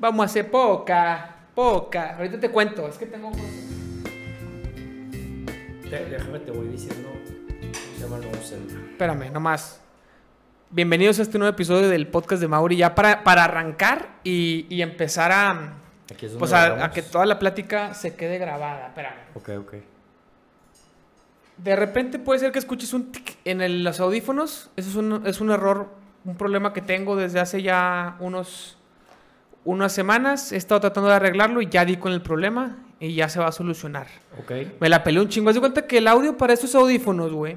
Vamos a hacer poca, poca. Ahorita te cuento, es que tengo cosas. Te- déjame, te voy diciendo. Espérame, nomás. Bienvenidos a este nuevo episodio del podcast de Mauri. Ya para, para arrancar y, y empezar a, Aquí es donde pues a, a que toda la plática se quede grabada. Espérame. Ok, ok. De repente puede ser que escuches un tic en el- los audífonos. Eso es un, es un error, un problema que tengo desde hace ya unos unas semanas. He estado tratando de arreglarlo y ya di con el problema y ya se va a solucionar. Ok. Me la peleé un chingo. Haz de cuenta que el audio para estos audífonos, güey,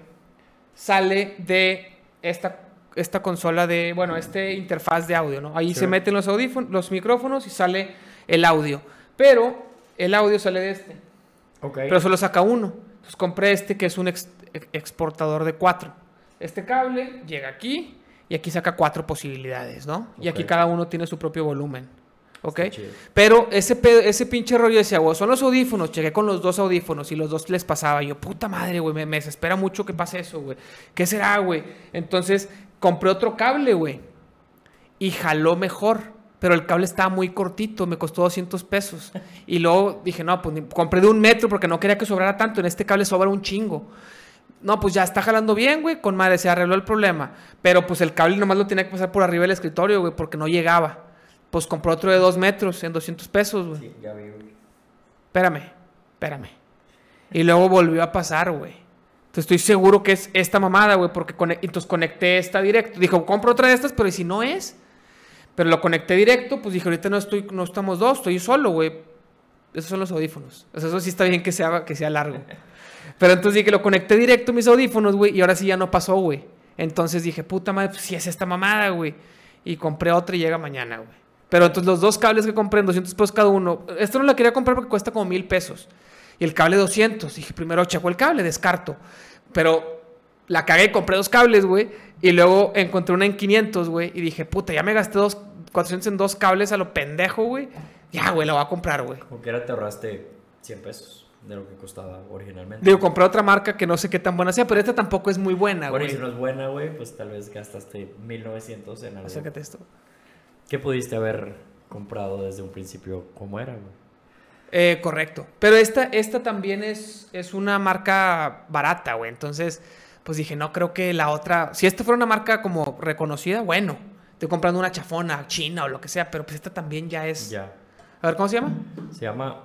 sale de esta, esta consola de, bueno, este interfaz de audio, ¿no? Ahí se meten los audífonos, los micrófonos y sale el audio. Pero el audio sale de este. Ok. Pero solo saca uno. Entonces compré este que es un ex- ex- exportador de cuatro. Este cable llega aquí y aquí saca cuatro posibilidades, ¿no? Y aquí cada uno tiene su propio volumen. ¿Ok? Pero ese, pedo- ese pinche rollo decía, güey, son los audífonos. Llegué con los dos audífonos y los dos les pasaba. Y yo, puta madre, güey, me, me desespera mucho que pase eso, güey. ¿Qué será, güey? Entonces compré otro cable, güey. Y jaló mejor. Pero el cable estaba muy cortito, me costó 200 pesos. Y luego dije, no, pues compré de un metro porque no quería que sobrara tanto. En este cable sobra un chingo. No, pues ya está jalando bien, güey. Con madre, se arregló el problema. Pero pues el cable nomás lo tenía que pasar por arriba del escritorio, güey, porque no llegaba. Pues compró otro de dos metros en 200 pesos, güey. Sí, ya vi, güey. Espérame, espérame. Y luego volvió a pasar, güey. Entonces estoy seguro que es esta mamada, güey, porque entonces conecté esta directo. Dijo, compro otra de estas, pero ¿y si no es? Pero lo conecté directo, pues dije, ahorita no estoy, no estamos dos, estoy solo, güey. Esos son los audífonos. O sea, eso sí está bien que sea, que sea largo. Pero entonces dije, lo conecté directo a mis audífonos, güey, y ahora sí ya no pasó, güey. Entonces dije, puta madre, pues sí es esta mamada, güey. Y compré otra y llega mañana, güey. Pero entonces los dos cables que compré en 200 pesos cada uno, esto no la quería comprar porque cuesta como mil pesos. Y el cable 200. Dije, primero checo el cable, descarto. Pero la cagué, compré dos cables, güey. Y luego encontré una en 500, güey. Y dije, puta, ya me gasté dos, 400 en dos cables a lo pendejo, güey. Ya, güey, la voy a comprar, güey. Como que era te ahorraste 100 pesos de lo que costaba originalmente. Digo, compré otra marca que no sé qué tan buena sea, pero esta tampoco es muy buena, Bueno, güey. si no es buena, güey, pues tal vez gastaste 1900 en algo. Acércate esto. ¿Qué pudiste haber comprado desde un principio como era, güey? Eh, correcto. Pero esta, esta también es, es una marca barata, güey. Entonces, pues dije, no creo que la otra. Si esta fuera una marca como reconocida, bueno. Estoy comprando una chafona china o lo que sea, pero pues esta también ya es. Ya. A ver, ¿cómo se llama? Se llama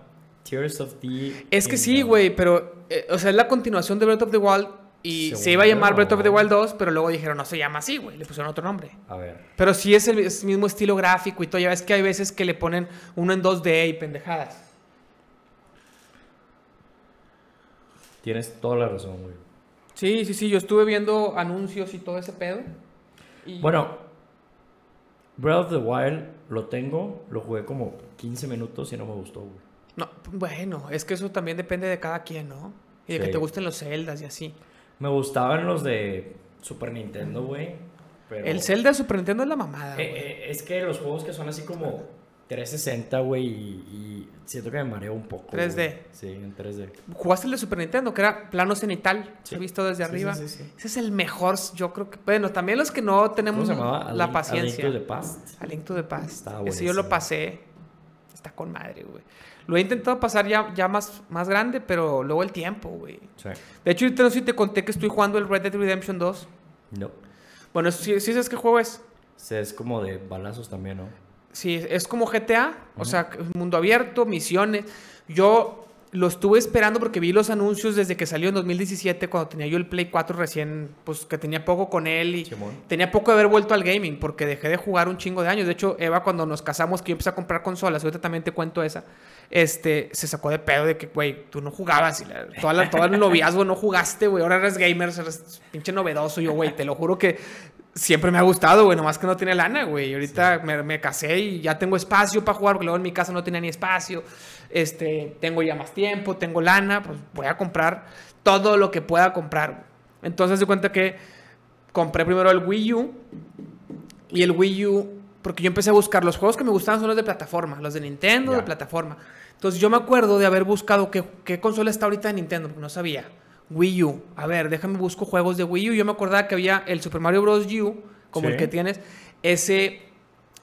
Tears of the... Es que sí, güey, pero. eh, o sea, es la continuación de Breath of the Wild. Y Según se iba a llamar yo. Breath of the Wild 2, pero luego dijeron, no se llama así, güey. Le pusieron otro nombre. A ver. Pero sí es el, es el mismo estilo gráfico y todo. Ya ves que hay veces que le ponen uno en 2D y pendejadas. Tienes toda la razón, güey. Sí, sí, sí. Yo estuve viendo anuncios y todo ese pedo. Y- Bueno, Breath of the Wild lo tengo, lo jugué como 15 minutos y no me gustó, güey. No, bueno, es que eso también depende de cada quien, ¿no? Y de que te gusten los Zeldas y así. Me gustaban los de Super Nintendo, güey. Pero... El Zelda de Super Nintendo es la mamada, Eh, güey. eh, es que los juegos que son así como 360, güey, y, y siento que me mareo un poco. 3D. güey. Sí, en 3D. Jugaste el de Super Nintendo, que era plano cenital. Sí. He visto desde Sí, arriba. sí, sí, sí. Ese es el mejor, yo creo que... Bueno, también los que no ¿Cómo tenemos la Link- paciencia. A Link to the Past. A Link to the Past. Estaba Ese yo lo pasé. Está con madre, güey. Lo he intentado pasar ya, ya más, más grande, pero luego el tiempo, güey. Sí. De hecho, ahorita no sé si te conté que estoy jugando el Red Dead Redemption 2. No. Bueno, ¿sí, sí sabes qué juego es? Sea, es como de balazos también, ¿no? Sí, es como GTA, o sea, mundo abierto, misiones. Yo lo estuve esperando porque vi los anuncios desde que salió en 2017, cuando tenía yo el Play 4 recién, pues que tenía poco con él y Simón. tenía poco de haber vuelto al gaming porque dejé de jugar un chingo de años. De hecho, Eva, cuando nos casamos, que yo empecé a comprar consolas, ahorita también te cuento esa, este, se sacó de pedo de que, güey, tú no jugabas y la- toda la, todo el noviazgo no jugaste, güey, ahora eres gamer, eres pinche novedoso. Yo, güey, te lo juro que siempre me ha gustado, güey, nomás que no tiene lana, güey. Ahorita me, me casé y ya tengo espacio para jugar, porque luego en mi casa no tenía ni espacio. Este, tengo ya más tiempo, tengo lana, pues voy a comprar todo lo que pueda comprar. güey. Entonces, de cuenta que compré primero el Wii U y el Wii U, porque yo empecé a buscar los juegos que me gustaban son los de plataforma, los de Nintendo, de plataforma. Entonces, yo me acuerdo de haber buscado qué, qué consola está ahorita de Nintendo, porque no sabía. Wii U. A ver, déjame busco juegos de Wii U. Yo me acordaba que había el Super Mario Bros. U, como Sí. el que tienes. Ese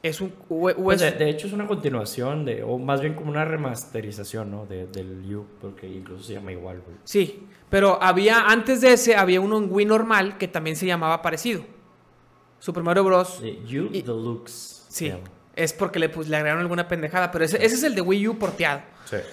Es un. o Pues, es- de, de hecho es una continuación de, o más bien como una remasterización, ¿no? De, del U, porque incluso se llama igual, güey. Sí, pero había, antes de ese, había uno en Wii normal que también se llamaba parecido. Super Mario Bros. Sí, U Y- Deluxe. Sí, es porque le, pues, le agregaron alguna pendejada, pero ese, ese es el de Wii U porteado.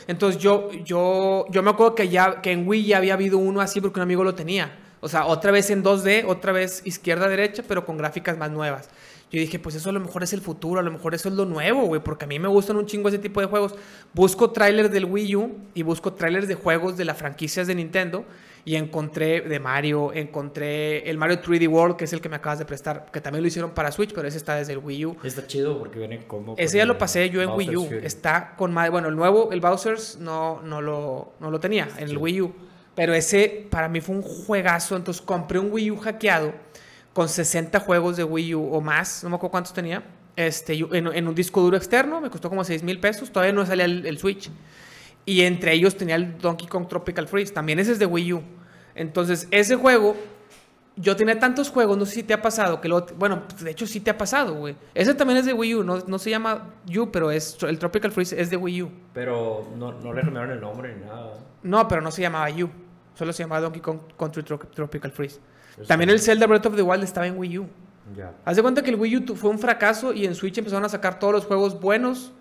Entonces yo, yo, yo me acuerdo que ya que en Wii ya había habido uno así porque un amigo lo tenía. O sea, otra vez en 2D, otra vez izquierda-derecha, pero con gráficas más nuevas. Yo dije, pues eso a lo mejor es el futuro, a lo mejor eso es lo nuevo, güey, porque a mí me gustan un chingo ese tipo de juegos. Busco trailers del Wii U y busco trailers de juegos de las franquicias de Nintendo y encontré de Mario, encontré el Mario 3D World, que es el que me acabas de prestar, que también lo hicieron para Switch, pero ese está desde el Wii U. Está chido porque viene como... Ese ya lo el pasé yo en Bowser's Wii U. Fury. Está con madre. Bueno, el nuevo, el Bowser's, no, no, lo, no lo tenía en el Sí. Wii U. Pero ese para mí fue un juegazo. Entonces compré un Wii U hackeado con 60 juegos de Wii U o más. No me acuerdo cuántos tenía. Este, en, en un disco duro externo. Me costó como 6 mil pesos. Todavía no salía el, el Switch. Y entre ellos tenía el Donkey Kong Tropical Freeze. También ese es de Wii U. Entonces, ese juego yo tenía tantos juegos, no sé si te ha pasado, que lo, bueno, de hecho sí te ha pasado, güey. Ese también es de Wii U, no, no se llama U, pero es el Tropical Freeze es de Wii U. Pero no, no le cambiaron el nombre ni nada. No, pero no se llamaba U, solo se llamaba Donkey Kong Country Tro- Tropical Freeze. Pues También el Zelda Breath of the Wild estaba en Wii U. Ya. Haz de cuenta que el Wii U fue un fracaso y en Switch empezaron a sacar todos los juegos buenos.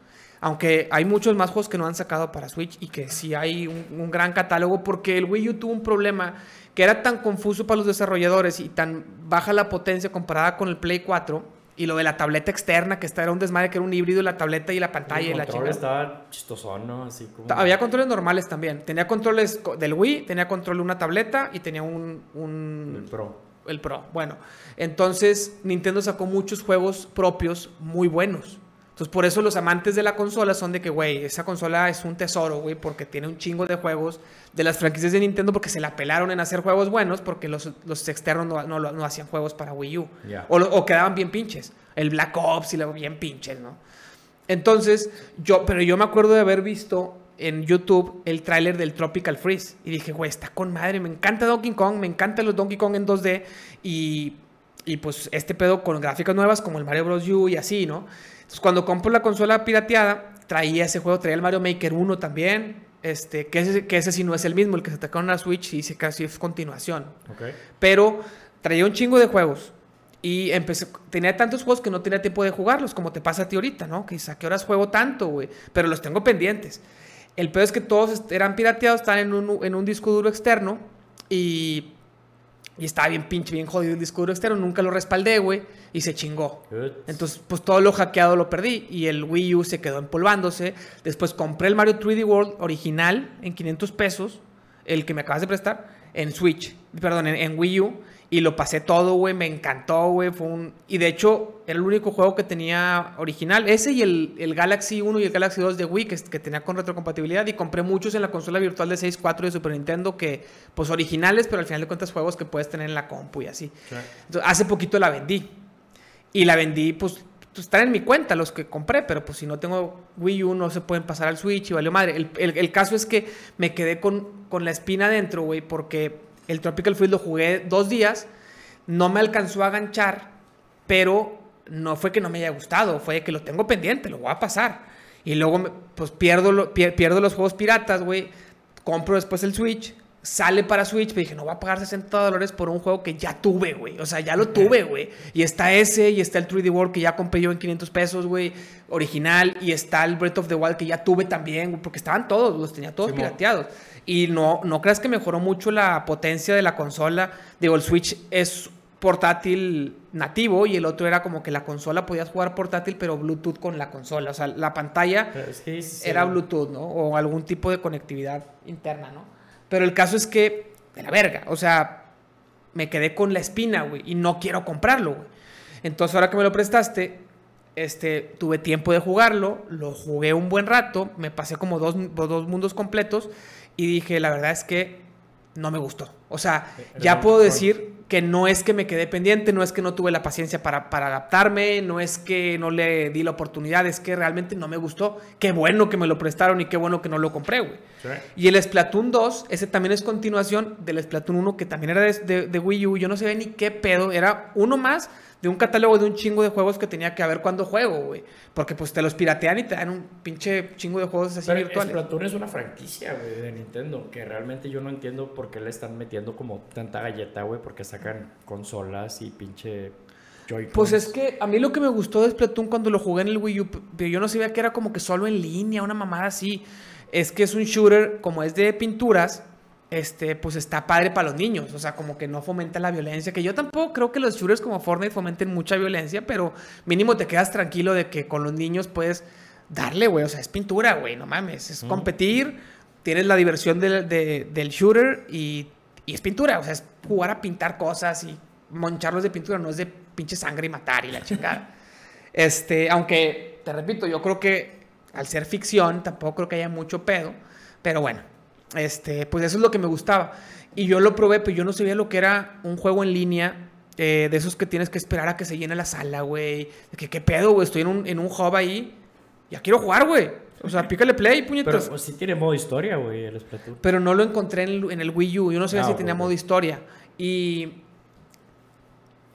Aunque hay muchos más juegos que no han sacado para Switch y que sí hay un, un gran catálogo porque el Wii U tuvo un problema que era tan confuso para los desarrolladores y tan baja la potencia comparada con el Play 4 y lo de la tableta externa que era un desmadre que era un híbrido la tableta y la pantalla y el la control chingada. estaba chistosón, ¿no? Así como... Había controles normales también. Tenía controles co- del Wii, tenía control de una tableta y tenía un, un- El Pro. el Pro. Bueno, entonces Nintendo sacó muchos juegos propios muy buenos. Entonces, por eso los amantes de la consola son de que, güey, esa consola es un tesoro, güey, porque tiene un chingo de juegos de las franquicias de Nintendo porque se la pelaron en hacer juegos buenos porque los, los externos no, no no hacían juegos para Wii U. O, quedaban bien pinches. El Black Ops y luego bien pinches, ¿no? Entonces, yo, pero yo me acuerdo de haber visto en YouTube el tráiler del Tropical Freeze. Y dije, güey, está con madre, me encanta Donkey Kong, me encantan los Donkey Kong en 2D. Y, y pues este pedo con gráficas nuevas como el Mario Bros. U y así, ¿no? Entonces, cuando compro la consola pirateada, traía ese juego, traía el Mario Maker 1 también. Este, que ese, que ese sí no es el mismo, el que se sacaron en la Switch y dice casi es continuación. Ok. Pero traía un chingo de juegos. Y empecé, tenía tantos juegos que no tenía tiempo de jugarlos, como te pasa a ti ahorita, ¿no? Que ¿a qué horas juego tanto, güey? Pero los tengo pendientes. El peor es que todos eran pirateados, están en un, en un disco duro externo. Y, y estaba bien pinche, bien jodido el disco duro externo. Nunca lo respaldé, güey. Y se chingó. Good. Entonces, pues todo lo hackeado lo perdí y el Wii U se quedó empolvándose. Después compré el Mario 3D World original en 500 pesos, el que me acabas de prestar, en Switch, perdón, en, en Wii U. Y lo pasé todo, güey, me encantó, güey. Fue un... Y de hecho, era el único juego que tenía original. Ese y el, el Galaxy 1 y el Galaxy 2 de Wii, que, que tenía con retrocompatibilidad. Y compré muchos en la consola virtual de 6.4 de Super Nintendo, que, pues originales, pero al final de cuentas juegos que puedes tener en la compu y así. Sí. Entonces, hace poquito la vendí. Y la vendí, pues, pues, están en mi cuenta los que compré, pero pues si no tengo Wii U no se pueden pasar al Switch y valió madre. El, el- el caso es que me quedé con, con la espina adentro, güey, porque el Tropical Freeze lo jugué dos días, no me alcanzó a ganchar, pero no fue que no me haya gustado, fue que lo tengo pendiente, lo voy a pasar. Y luego, pues pierdo, lo- pierdo los juegos piratas, güey, compro después el Switch. Sale para Switch, pero dije, no voy a pagar 60 dólares por un juego que ya tuve, güey. O sea, ya lo tuve, güey. Y está ese, y está el 3D World que ya compré yo en 500 pesos, güey, original. Y está el Breath of the Wild que ya tuve también, güey, porque estaban todos, los tenía todos pirateados. Y no, no creas que mejoró mucho la potencia de la consola. Digo, el Switch es portátil nativo y el otro era como que la consola podías jugar portátil, pero Bluetooth con la consola. O sea, la pantalla que sí, era Bluetooth, ¿no? O algún tipo de conectividad interna, ¿no? Pero el caso es que, de la verga, o sea, me quedé con la espina, güey, y no quiero comprarlo, güey. Entonces, ahora que me lo prestaste, este, tuve tiempo de jugarlo, lo jugué un buen rato, me pasé como dos, dos mundos completos y dije, la verdad es que no me gustó. O sea, Eres ya puedo decir que no es que me quedé pendiente, no es que no tuve la paciencia para, para adaptarme, no es que no le di la oportunidad, es que realmente no me gustó. Qué bueno que me lo prestaron y qué bueno que no lo compré, güey. Sí. Y el Splatoon 2, ese también es continuación del Splatoon 1, que también era de, de- de Wii U. Yo no sabía ni qué pedo. Era uno más de un catálogo de un chingo de juegos que tenía que ver cuando juego, güey. Porque pues te los piratean y te dan un pinche chingo de juegos así Pero virtuales. Splatoon es una franquicia, güey, de Nintendo. Que realmente yo no entiendo por qué le están metiendo como tanta galleta, güey. Porque sacan consolas y pinche joy Pues es que a mí lo que me gustó de Splatoon cuando lo jugué en el Wii U, pero yo no sabía que era como que solo en línea, una mamada así. Es que es un shooter, como es de pinturas, este, pues está padre para los niños. O sea, como que no fomenta la violencia. Que yo tampoco creo que los shooters como Fortnite fomenten mucha violencia, pero mínimo te quedas tranquilo de que con los niños puedes darle, güey. O sea, es pintura, güey, no mames. Es competir, tienes la diversión del, de- del shooter y, y es pintura. O sea, es jugar a pintar cosas y moncharlos de pintura, no es de pinche sangre y matar y la chingada. este, aunque, te repito, yo creo que al ser ficción, tampoco creo que haya mucho pedo, pero bueno. Este, pues eso es lo que me gustaba. Y yo lo probé, pero yo no sabía lo que era un juego en línea. eh, de esos que tienes que esperar a que se llene la sala, güey. Que, ¿Qué pedo, güey? Estoy en un, en un hub ahí. Ya quiero jugar, güey. O sea, pícale play, puñetas. Pero Pero, pues, sí tiene modo historia, güey, el Splatoon. no lo encontré en el, en el Wii U. Yo no sabía Ah, si tenía modo historia. Y.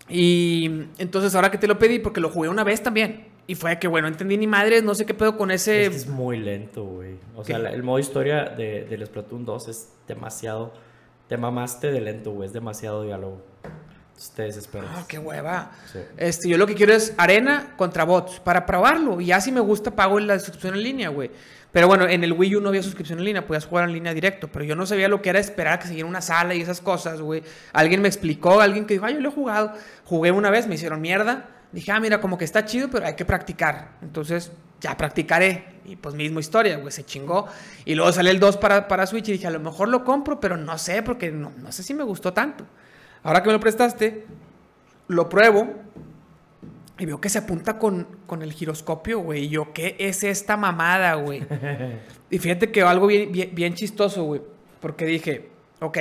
Y entonces ahora que te lo pedí, porque lo jugué una vez también. Y fue que, bueno, entendí ni madres, no sé qué pedo con ese. Es muy lento, güey. O sea, el modo historia de, del Splatoon 2 es demasiado. Te mamaste de lento, güey. Es demasiado diálogo. Entonces te desesperas. Ah, qué hueva. Sí. Este, yo lo que quiero es arena contra bots para probarlo. Y ya si me gusta, pago la suscripción en línea, güey. Pero bueno, en el Wii U no había suscripción en línea, podías jugar en línea directo. Pero yo no sabía lo que era esperar que se llene una sala y esas cosas, güey. Alguien me explicó, alguien que dijo, ah, yo lo he jugado. Jugué una vez, me hicieron mierda. Dije, ah, mira, como que está chido, pero hay que practicar. Entonces, ya practicaré. Y pues mismo historia, güey, se chingó. Y luego sale el 2 para, para Switch y dije, a lo mejor lo compro, pero no sé, porque no, no sé si me gustó tanto. Ahora que me lo prestaste, lo pruebo y veo que se apunta con, con el giroscopio, güey. Y yo, ¿qué es esta mamada, güey? y fíjate que algo bien, bien, bien chistoso, güey. Porque dije, ok,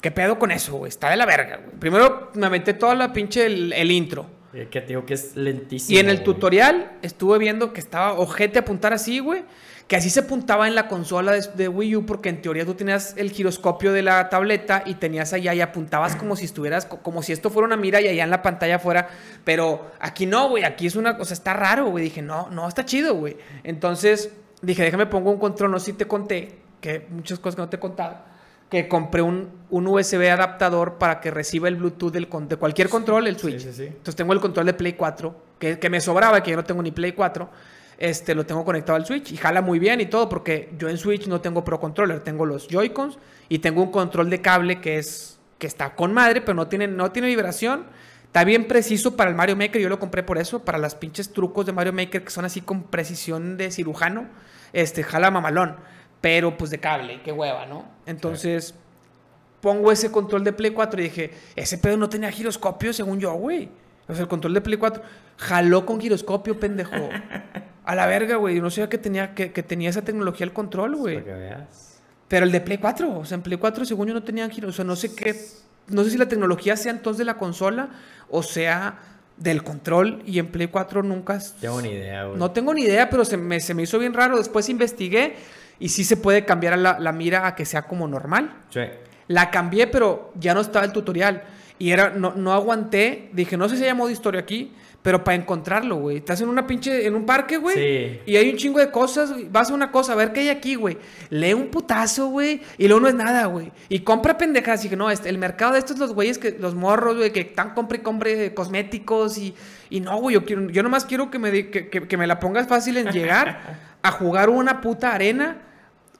¿qué pedo con eso, güey? Está de la verga, güey. Primero me aventé toda la pinche el, el intro. Eh, Que te digo que es lentísimo. Y en el güey. tutorial estuve viendo que estaba ojete apuntar así, güey. Que así se apuntaba en la consola de, de Wii U, porque en teoría tú tenías el giroscopio de la tableta y tenías allá y apuntabas como si estuvieras, co- como si esto fuera una mira y allá en la pantalla fuera. Pero aquí no, güey, aquí es una cosa, está raro, güey. Dije, no, no, está chido, güey. Entonces dije, déjame pongo un control, no sé si te conté, que muchas cosas que no te he contado. Que compré un, un USB adaptador para que reciba el Bluetooth del de cualquier control, el Switch. sí, sí. Entonces tengo el control de Play 4, que, que me sobraba, que yo no tengo ni Play 4. Este, lo tengo conectado al Switch y jala muy bien y todo, porque yo en Switch no tengo Pro Controller, tengo los Joy-Cons y tengo un control de cable que es que está con madre, pero no tiene, no tiene vibración. Está bien preciso para el Mario Maker, yo lo compré por eso, para las pinches trucos de Mario Maker que son así con precisión de cirujano. Este, jala mamalón, pero pues de cable, qué hueva, ¿no? Entonces, pongo ese control de Play 4 y dije, ese pedo no tenía giroscopio según yo, güey. O sea, el control de Play 4 jaló con giroscopio, pendejo. A la verga, güey. Yo no sabía que tenía, que, que tenía esa tecnología el control, güey. Pero el de Play 4, o sea, en Play 4 según yo no tenían giro, o sea, no sé qué, no sé si la tecnología sea entonces de la consola o sea del control y en Play 4 nunca... Tengo ni idea, güey. No tengo ni idea, pero se me, se me hizo bien raro. Después investigué y sí se puede cambiar la, la mira a que sea como normal. Sí. La cambié, pero ya no estaba el tutorial. Y era, no, no aguanté. Dije, no sé si hay modo historia aquí, pero para encontrarlo, güey. Estás en una pinche, en un parque, güey. Sí. Y hay un chingo de cosas. güey. Vas a una cosa, a ver qué hay aquí, güey. Lee un putazo, güey. Y luego no es nada, güey. Y compra pendejadas. Y que no, este, el mercado de estos, los güeyes, que, los morros, güey, que están compre y compre cosméticos. Y, y no, güey, yo, quiero, yo nomás quiero que me, que, que- que me la pongas fácil en llegar a jugar una puta arena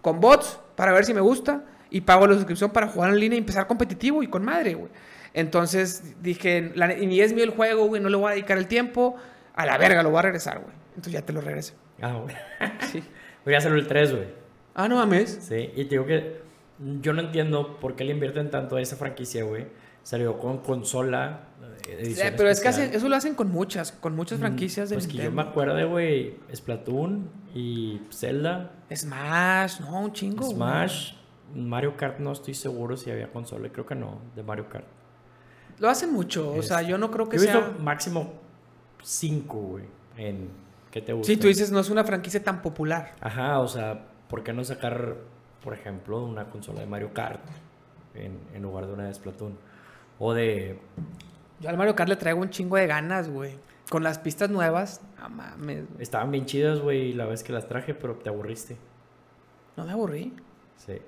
con bots para ver si me gusta y pago la suscripción para jugar en línea y empezar competitivo y con madre, güey. Entonces dije, la, ni es mío el juego, güey, no le voy a dedicar el tiempo. A la verga, lo voy a regresar, güey. Entonces ya te lo regresé. Ah, güey. Sí. Voy a hacerlo el 3, güey. Ah, no mames. Sí, y te digo que yo no entiendo por qué le invierten tanto a esa franquicia, güey. Salió con consola. Eh, Sí, pero es que hacen- eso lo hacen con muchas, con muchas franquicias de Pues que yo Nintendo. me acuerdo, güey, Splatoon y Zelda, Smash, no, un chingo. Smash, Mario Kart, no estoy seguro si había consola, creo que no, de Mario Kart. Lo hacen mucho, o sea, Este, yo no creo que Yo he sea... visto máximo 5, güey, en ¿qué te gusta? Sí, tú dices, no es una franquicia tan popular. Ajá, o sea, ¿por qué no sacar, por ejemplo, una consola de Mario Kart en, en lugar de una de Splatoon? O de Yo al Mario Kart le traigo un chingo de ganas, güey. Con las pistas nuevas, no mames. güey. Estaban bien chidas, güey, la vez que las traje, pero te aburriste. No me aburrí. Sí.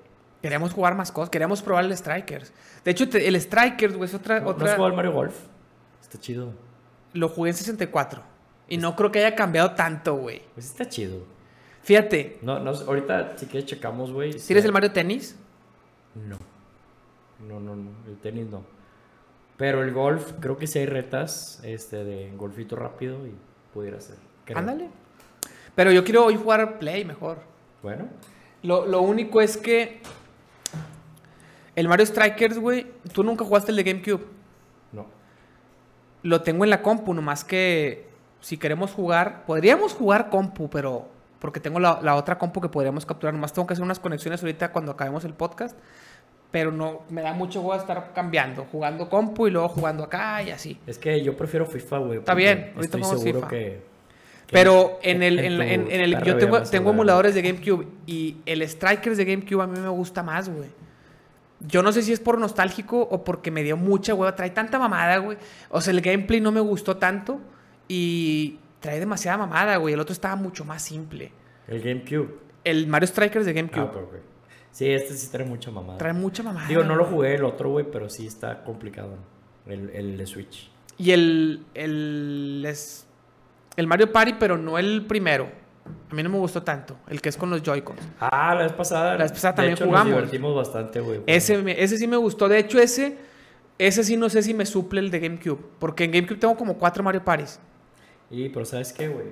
Queríamos jugar más cosas, queríamos probar el Strikers. De hecho, te- el Strikers, güey, es otra... ¿No, ¿no otra... has jugado al Mario Golf? Está chido. Lo jugué en 64. Y no creo que haya cambiado tanto, güey. Pues está chido. Fíjate, No, no, ahorita si quieres checamos, güey. si ¿tienes hay- el Mario Tennis? No. No, no, no. El tenis no. Pero el golf, creo que sí hay retas este, de golfito rápido y pudiera ser. creo. Ándale. Pero yo quiero hoy jugar Play mejor. Bueno, Lo, lo único es que... El Mario Strikers, güey, tú nunca jugaste el de GameCube. no. Lo tengo en la compu, nomás que si queremos jugar, podríamos jugar compu, pero porque tengo la, la otra compu que podríamos capturar, nomás tengo que hacer unas conexiones ahorita cuando acabemos el podcast, pero no, me da mucho juego estar cambiando, jugando compu y luego jugando acá y así. Es que yo prefiero FIFA, güey. Está bien, ahorita Estoy seguro FIFA. que, que Pero en el, en, tu en- en el yo tengo, tengo emuladores de GameCube y el Strikers de GameCube a mí me gusta más, güey. Yo no sé si es por nostálgico o porque me dio mucha hueva. Trae tanta mamada, güey. O sea, el gameplay no me gustó tanto y trae demasiada mamada, güey. El otro estaba mucho más simple. El GameCube. El Mario Strikers de Ah, GameCube ok, ok. Sí, este sí trae mucha mamada. trae mucha mamada. Digo, no lo jugué el otro, güey, pero sí está complicado. El, el de Switch. Y el, el, es, el Mario Party, pero no el primero. A mí no me gustó tanto. El que es con los Joy-Cons. Ah, la vez pasada. La vez pasada también hecho, jugamos. Nos divertimos bastante, güey. Ese, ese sí me gustó. De hecho, ese, ese sí no sé si me suple el de GameCube. Porque en GameCube tengo como cuatro Mario Parties. Y, pero ¿sabes qué, güey?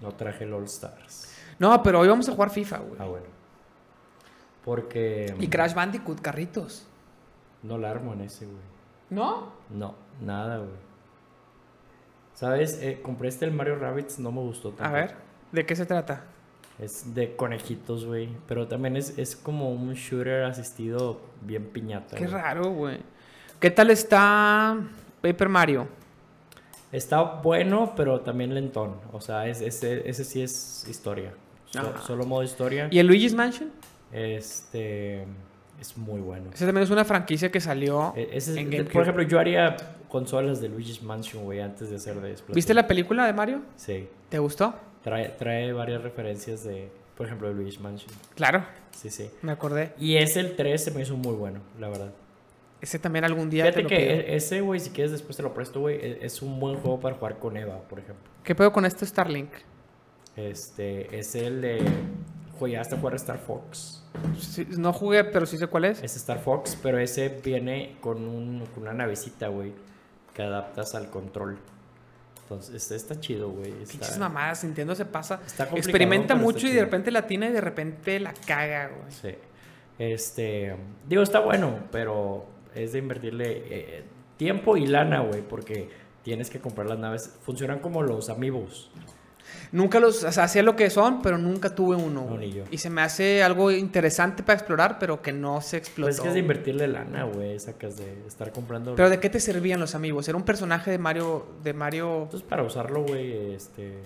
No traje el All Stars. No, pero hoy vamos a jugar FIFA, güey. Ah, bueno. Porque. Y Crash Bandicoot, carritos. No la armo en ese, güey. ¿No? No, nada, güey. ¿Sabes? Eh, compré este el Mario Rabbits, no me gustó tanto. A ver, ¿de qué se trata? Es de conejitos, güey. Pero también es, es como un shooter asistido bien piñata. Qué raro, güey. ¿Qué tal está Paper Mario? Está bueno, pero también lentón. O sea, es, ese, ese sí es historia. So- solo modo historia. ¿Y el Luigi's Mansion? Este. Es muy bueno. Esa también es una franquicia que salió E- ese es- en GameCube. por ejemplo, yo haría consolas de Luigi's Mansion, güey, antes de hacer de Splatoon. ¿Viste la película de Mario? Sí. ¿Te gustó? Trae, trae varias referencias de, por ejemplo, de Luigi's Mansion. Claro, Sí, sí. me acordé. Y ese, el 3, se me hizo muy bueno, la verdad. Ese también algún día Fíjate te lo que pido. e- ese, güey, si quieres después te lo presto, güey, e- es un buen juego para jugar con Eva, por ejemplo. ¿Qué pedo con este Starlink? Este, es el de... Jugaste a jugar Star Fox. Sí, no jugué, pero sí sé cuál es. Es Star Fox, pero ese viene con, un, con una navecita, güey, que adaptas al control. Entonces, este está chido, güey. Pinches mamadas, Nintendo se pasa. Está Experimenta mucho y de repente la tiene y de repente la caga, güey. Sí. Este, digo, está bueno, pero es de invertirle eh, tiempo y lana, güey, porque tienes que comprar las naves. Funcionan como los amigos. Nunca los, o sea, sé lo que son, pero nunca tuve uno. No, ni yo. Y se me hace algo interesante para explorar, pero que no se explotó. Pues es que es de invertirle lana, güey, sacas de estar comprando. Pero ¿de qué te servían los amigos? Era un personaje de Mario, de Mario, Entonces, para usarlo, güey, este,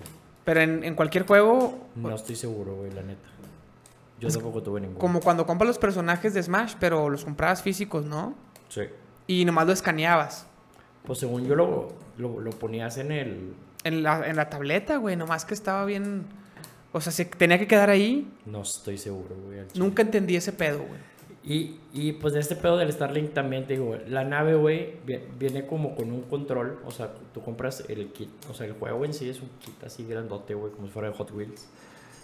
pero en, en cualquier juego, no estoy seguro, güey, la neta. Yo tampoco tuve ninguno. como cuando compras los personajes de Smash, pero los comprabas físicos, ¿no? Sí. Y nomás lo escaneabas. Pues según yo lo, lo, lo ponías en el... En la, en la tableta, güey, nomás que estaba bien... O sea, se tenía que quedar ahí. No estoy seguro, güey. Nunca entendí ese pedo, güey. Y, y pues de este pedo del Starlink también te digo, la nave, güey, vi- viene como con un control, o sea, tú compras el kit, o sea, el juego en sí es un kit así grandote, güey, como si fuera de Hot Wheels.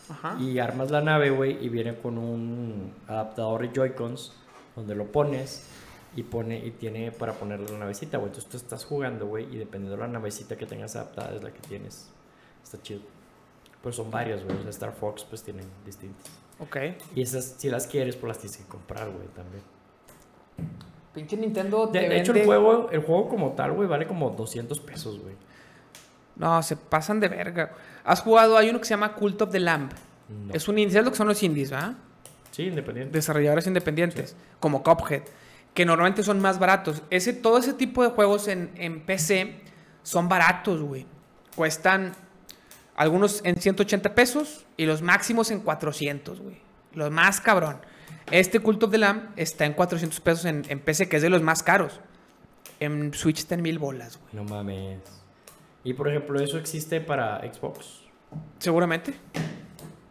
Ajá. Y armas la nave, güey, y viene con un adaptador de Joy-Cons, donde lo pones y pone y tiene para ponerle la navecita, güey. Entonces tú estás jugando, güey, y dependiendo de la navecita que tengas adaptada es la que tienes. Está chido. Pero son varias, güey, o sea, Star Fox pues tienen distintas. Ok. Y esas, si las quieres, pues las tienes que comprar, güey, también. Pinche Nintendo De, te de hecho, el juego, el juego como tal, güey, vale como 200 pesos, güey. No, se pasan de verga. ¿Has jugado? Hay uno que se llama Cult of the Lamb. No. Es un indie, ¿sabes lo que son los indies, ¿verdad? Sí, independiente. Desarrolladores independientes, como Cuphead, que normalmente son más baratos. Ese, todo ese tipo de juegos en, en PC son baratos, güey. Cuestan algunos en 180 pesos y los máximos en 400, güey. Los más cabrón. Este Cult of the Lamb está en 400 pesos en, en PC, que es de los más caros. En Switch está en mil bolas, güey. No mames. Y por ejemplo, ¿eso existe para Xbox? Seguramente.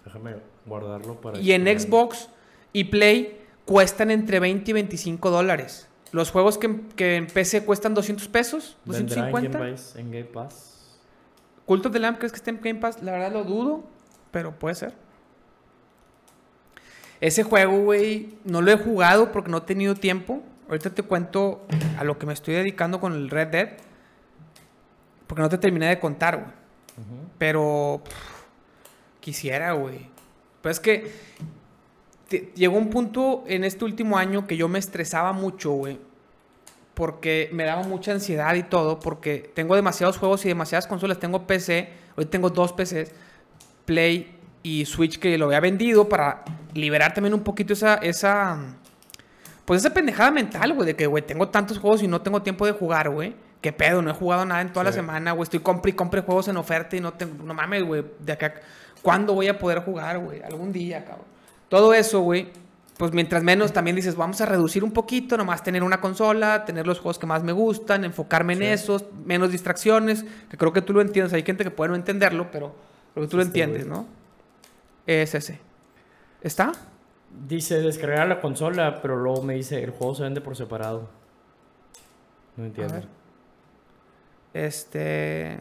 Déjame guardarlo para... Y en Xbox y Play cuestan entre 20 y 25 dólares. Los juegos que, que en PC cuestan 200 pesos, ¿Vendrá en 250. Game en Game Pass? Cult of the Lamb, ¿crees que esté en Game Pass? La verdad lo dudo, pero puede ser. Ese juego, güey, no lo he jugado porque no he tenido tiempo. Ahorita te cuento a lo que me estoy dedicando con el Red Dead. Porque no te terminé de contar, güey. Pero pff, quisiera, güey. Pero es que te- llegó un punto en este último año que yo me estresaba mucho, güey. Porque me daba mucha ansiedad y todo. Porque tengo demasiados juegos y demasiadas consolas. Tengo PC. Hoy tengo dos PCs. Play y Switch que lo había vendido para liberar también un poquito esa... esa pues esa pendejada mental, güey. De que, güey, tengo tantos juegos y no tengo tiempo de jugar, güey. ¿Qué pedo? No he jugado nada en toda la semana, güey. Estoy compre y compre juegos en oferta y no tengo... No mames, güey. De acá... ¿Cuándo voy a poder jugar, güey? Algún día, cabrón. Todo eso, güey. Pues mientras menos también dices, vamos a reducir un poquito, nomás tener una consola, tener los juegos que más me gustan, enfocarme en esos, menos distracciones, que creo que tú lo entiendes. Hay gente que puede no entenderlo, pero creo que tú lo Sí, entiendes, güey. ¿no? Es ese. ¿Está? Dice descargar la consola, pero luego me dice el juego se vende por separado. No A entiendo. ver. Este.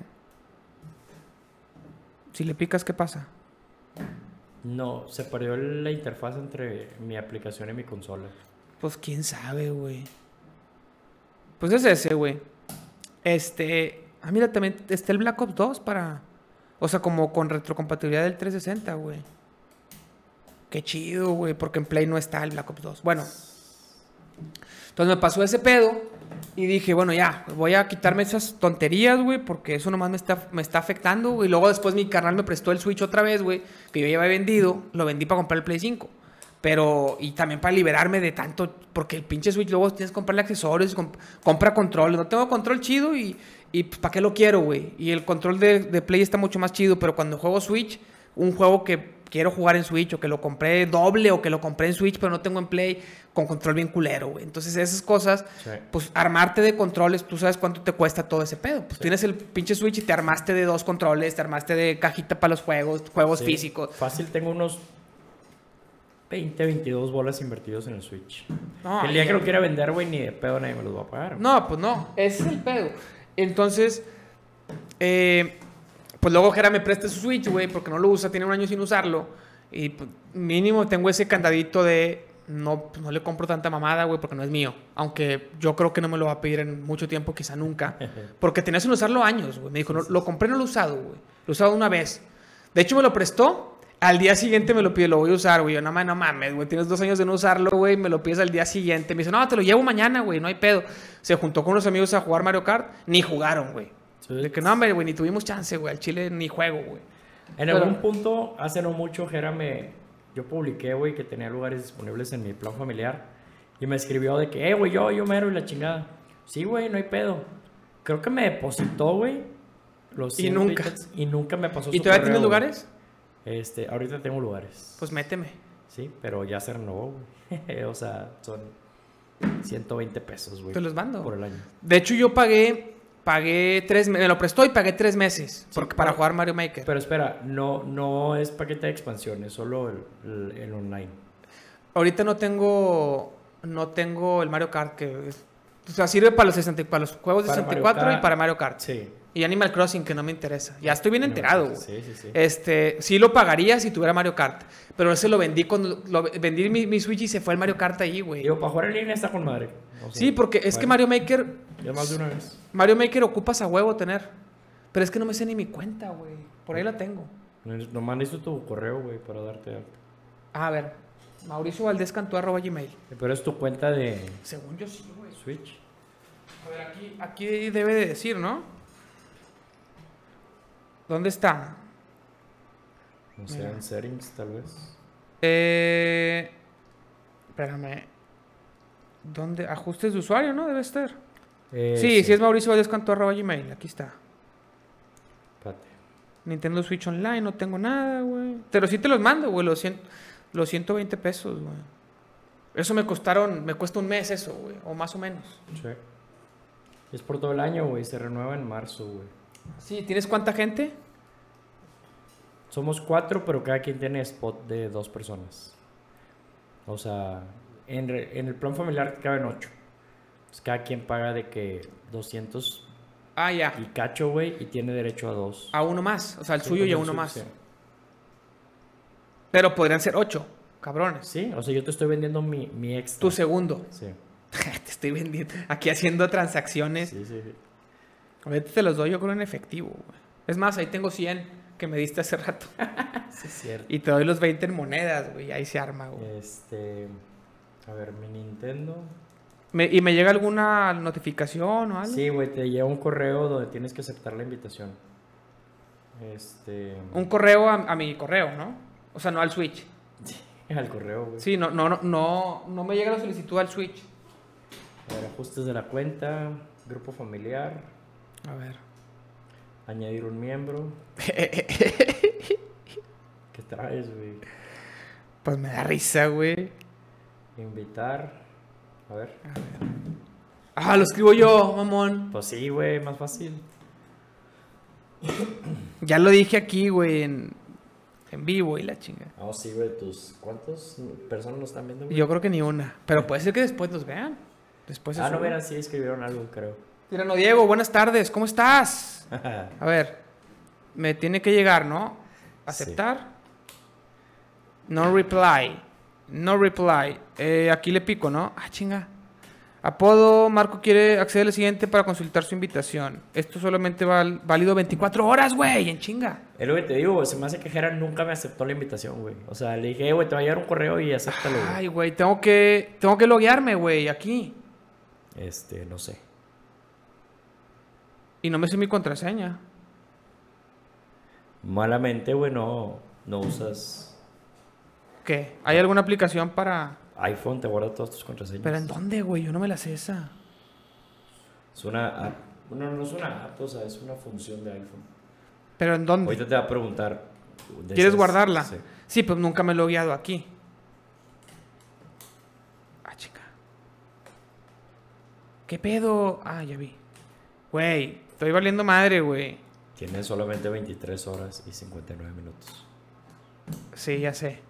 Si le picas, ¿qué pasa? No, se perdió la interfaz entre mi aplicación y mi consola. Pues quién sabe, güey. Pues es ese, güey. Este. Ah, mira, también está el Black Ops 2 para. O sea, como con retrocompatibilidad del 360, güey. Qué chido, güey, porque en Play no está el Black Ops 2. Bueno. Entonces me pasó ese pedo y dije, bueno, ya, voy a quitarme esas tonterías, güey, porque eso nomás me está, me está afectando. Y luego después mi carnal me prestó el Switch otra vez, güey, que yo ya había vendido, lo vendí para comprar el Play 5. Pero, y también para liberarme de tanto, porque el pinche Switch luego tienes que comprarle accesorios, comp- compra control. No tengo control chido y, y pues, ¿para qué lo quiero, güey? Y el control de, de Play está mucho más chido, pero cuando juego Switch, un juego que quiero jugar en Switch o que lo compré doble o que lo compré en Switch pero no tengo en Play, con control bien culero, güey. Entonces esas cosas, Sí. pues armarte de controles, tú sabes cuánto te cuesta todo ese pedo. Pues tienes el pinche Switch y te armaste de dos controles, te armaste de cajita para los juegos, juegos Sí, físicos. Fácil, tengo unos 20, 22 bolas invertidos en el Switch. No, el día que lo quiera vender, güey, ni de pedo nadie me los va a pagar. No, pues no, ese es el pedo. Entonces, eh, pues luego Jera me presta su Switch, güey, porque no lo usa, tiene un año sin usarlo. Y pues, mínimo tengo ese candadito de no, pues, no le compro tanta mamada, güey, porque no es mío. Aunque yo creo que no me lo va a pedir en mucho tiempo, quizá nunca. Porque tenía sin usarlo años, güey. Me dijo, no, lo compré, no lo he usado, güey. Lo he usado una vez. De hecho, me lo prestó. Al día siguiente me lo pide, lo voy a usar, güey. Yo, no, no mames, güey. Tienes dos años de no usarlo, güey. Me lo pides al día siguiente. Me dice, no, te lo llevo mañana, güey. No hay pedo. Se juntó con unos amigos a jugar Mario Kart. Ni jugaron, güey. Sí. De que no, hombre, güey, ni tuvimos chance, güey. Al chile ni juego, güey. En Pero- algún punto, hace no mucho, Jera me... Yo publiqué, güey, que tenía lugares disponibles en mi plan familiar. Y me escribió de que, eh, güey, yo, yo mero y la chingada. Sí, güey, no hay pedo. Creo que me depositó, güey. Los Y 100 nunca. bits, Y nunca me pasó ¿Y su todavía correo, tienes lugares? Este, ahorita tengo lugares. Pues méteme. Sí, pero ya se renovó, güey. o sea, son 120 pesos, güey. Te los mando. Por el año. De hecho, yo pagué, pagué tres, me lo prestó y pagué tres meses. Porque, para pero- jugar Mario Maker. Pero espera, no, no es paquete de expansión, es solo el, el- el online. Ahorita no tengo, no tengo el Mario Kart que... o sea, sirve para los, 60 para los juegos de Para Mario 64 y para Mario Kart. Sí. Y Animal Crossing, que no me interesa. Ya estoy bien enterado. Sí, sí, sí. Este, sí lo pagaría si tuviera Mario Kart. Pero ese lo vendí cuando lo, vendí mi, mi Switch y se fue el Mario Kart ahí, güey. Digo, para jugar en línea está con madre. O sea, Sí, porque es que Mario Maker, Ya más de una vez. Mario Maker ocupas a huevo tener. Pero es que no me sé ni mi cuenta, güey. Por ahí la tengo. Nomás necesito tu correo, güey, para darte alta. Ah, a ver. Mauricio Valdés Cantú, arroba gmail. Pero es tu cuenta de Según yo sí, güey. Switch. A ver, aquí, aquí debe de decir, ¿no? ¿Dónde está? No sé, en settings, tal vez. Eh, espérame. ¿Dónde? Ajustes de usuario, ¿no? Debe estar. Eh, sí, sí, es Mauricio Valdés arroba gmail. Aquí está. Espérate. Nintendo Switch Online, no tengo nada, güey. Pero sí te los mando, güey, los, cien- los 120 pesos, güey. Eso me costaron, me cuesta un mes eso, güey, o más o menos. Sí. Es por todo el año, güey. Se renueva en marzo, güey. Sí, ¿tienes cuánta gente? Somos cuatro, pero cada quien tiene spot de dos personas. O sea, en, en el plan familiar caben ocho. Entonces, cada quien paga de que 200 Ah, ya. y cacho, güey, y tiene derecho a dos. A uno más. O sea, el Sí, suyo y a uno más. sí. Pero podrían ser ocho, cabrones. Sí, o sea, yo te estoy vendiendo mi, mi extra. Tu segundo. Sí, te estoy vendiendo. Aquí haciendo transacciones. sí, sí. sí. Ahorita te los doy yo creo en efectivo, güey. Es más, ahí tengo 100 que me diste hace rato. Sí, es cierto. Y te doy los 20 en monedas, güey. Ahí se arma, güey. Este. A ver, mi Nintendo. Me- ¿Y me llega alguna notificación o algo? Sí, güey, te llega un correo donde tienes que aceptar la invitación. Este. Un correo a, a mi correo, ¿no? O sea, no al Switch. Al correo, güey. Sí, no, no, no, no, no me llega la solicitud al Switch. A ver, ajustes de la cuenta, grupo familiar, A ver. añadir un miembro. ¿Qué traes, güey? Pues me da risa, güey. Invitar. A ver. Ah, lo escribo yo, mamón. Pues sí, güey, más fácil. Ya lo dije aquí, güey, en, en vivo y la chinga. Ah, sí, güey, tus. ¿Cuántas personas nos están viendo, güey? Yo creo que ni una. Pero puede ser que después nos vean. Después Ah, no, mira, sí escribieron algo, creo. Tirano Diego, buenas tardes, ¿cómo estás? A ver, me tiene que llegar, ¿no? Aceptar. No reply. No reply. Eh, aquí le pico, ¿no? Ah, chinga. Apodo, Marco quiere acceder al siguiente para consultar su invitación. Esto solamente val- válido 24 horas, güey, en chinga. Es lo que te digo, güey, se me hace que Jera nunca me aceptó la invitación, güey. O sea, le dije, "Eh, güey, te va a llegar un correo y acéptalo, güey. Ay, güey, tengo que, tengo que loguearme, güey, aquí. Este, no sé. Y no me sé mi contraseña. Malamente, güey, no, no usas ¿Qué? ¿Hay alguna aplicación para...? iPhone, te guarda todas tus contraseñas. ¿Pero en dónde, güey? Yo no me la sé esa. Es una app. No, no es una app, o sea, es una función de iPhone. ¿Pero en dónde? Ahorita te va a preguntar. ¿Quieres esas- guardarla? Sí. Sí, pues nunca me lo he guiado aquí. Ah, chica. ¿Qué pedo? Ah, ya vi. Güey, estoy valiendo madre, güey. Tiene solamente 23 horas y 59 minutos. Sí, ya sé.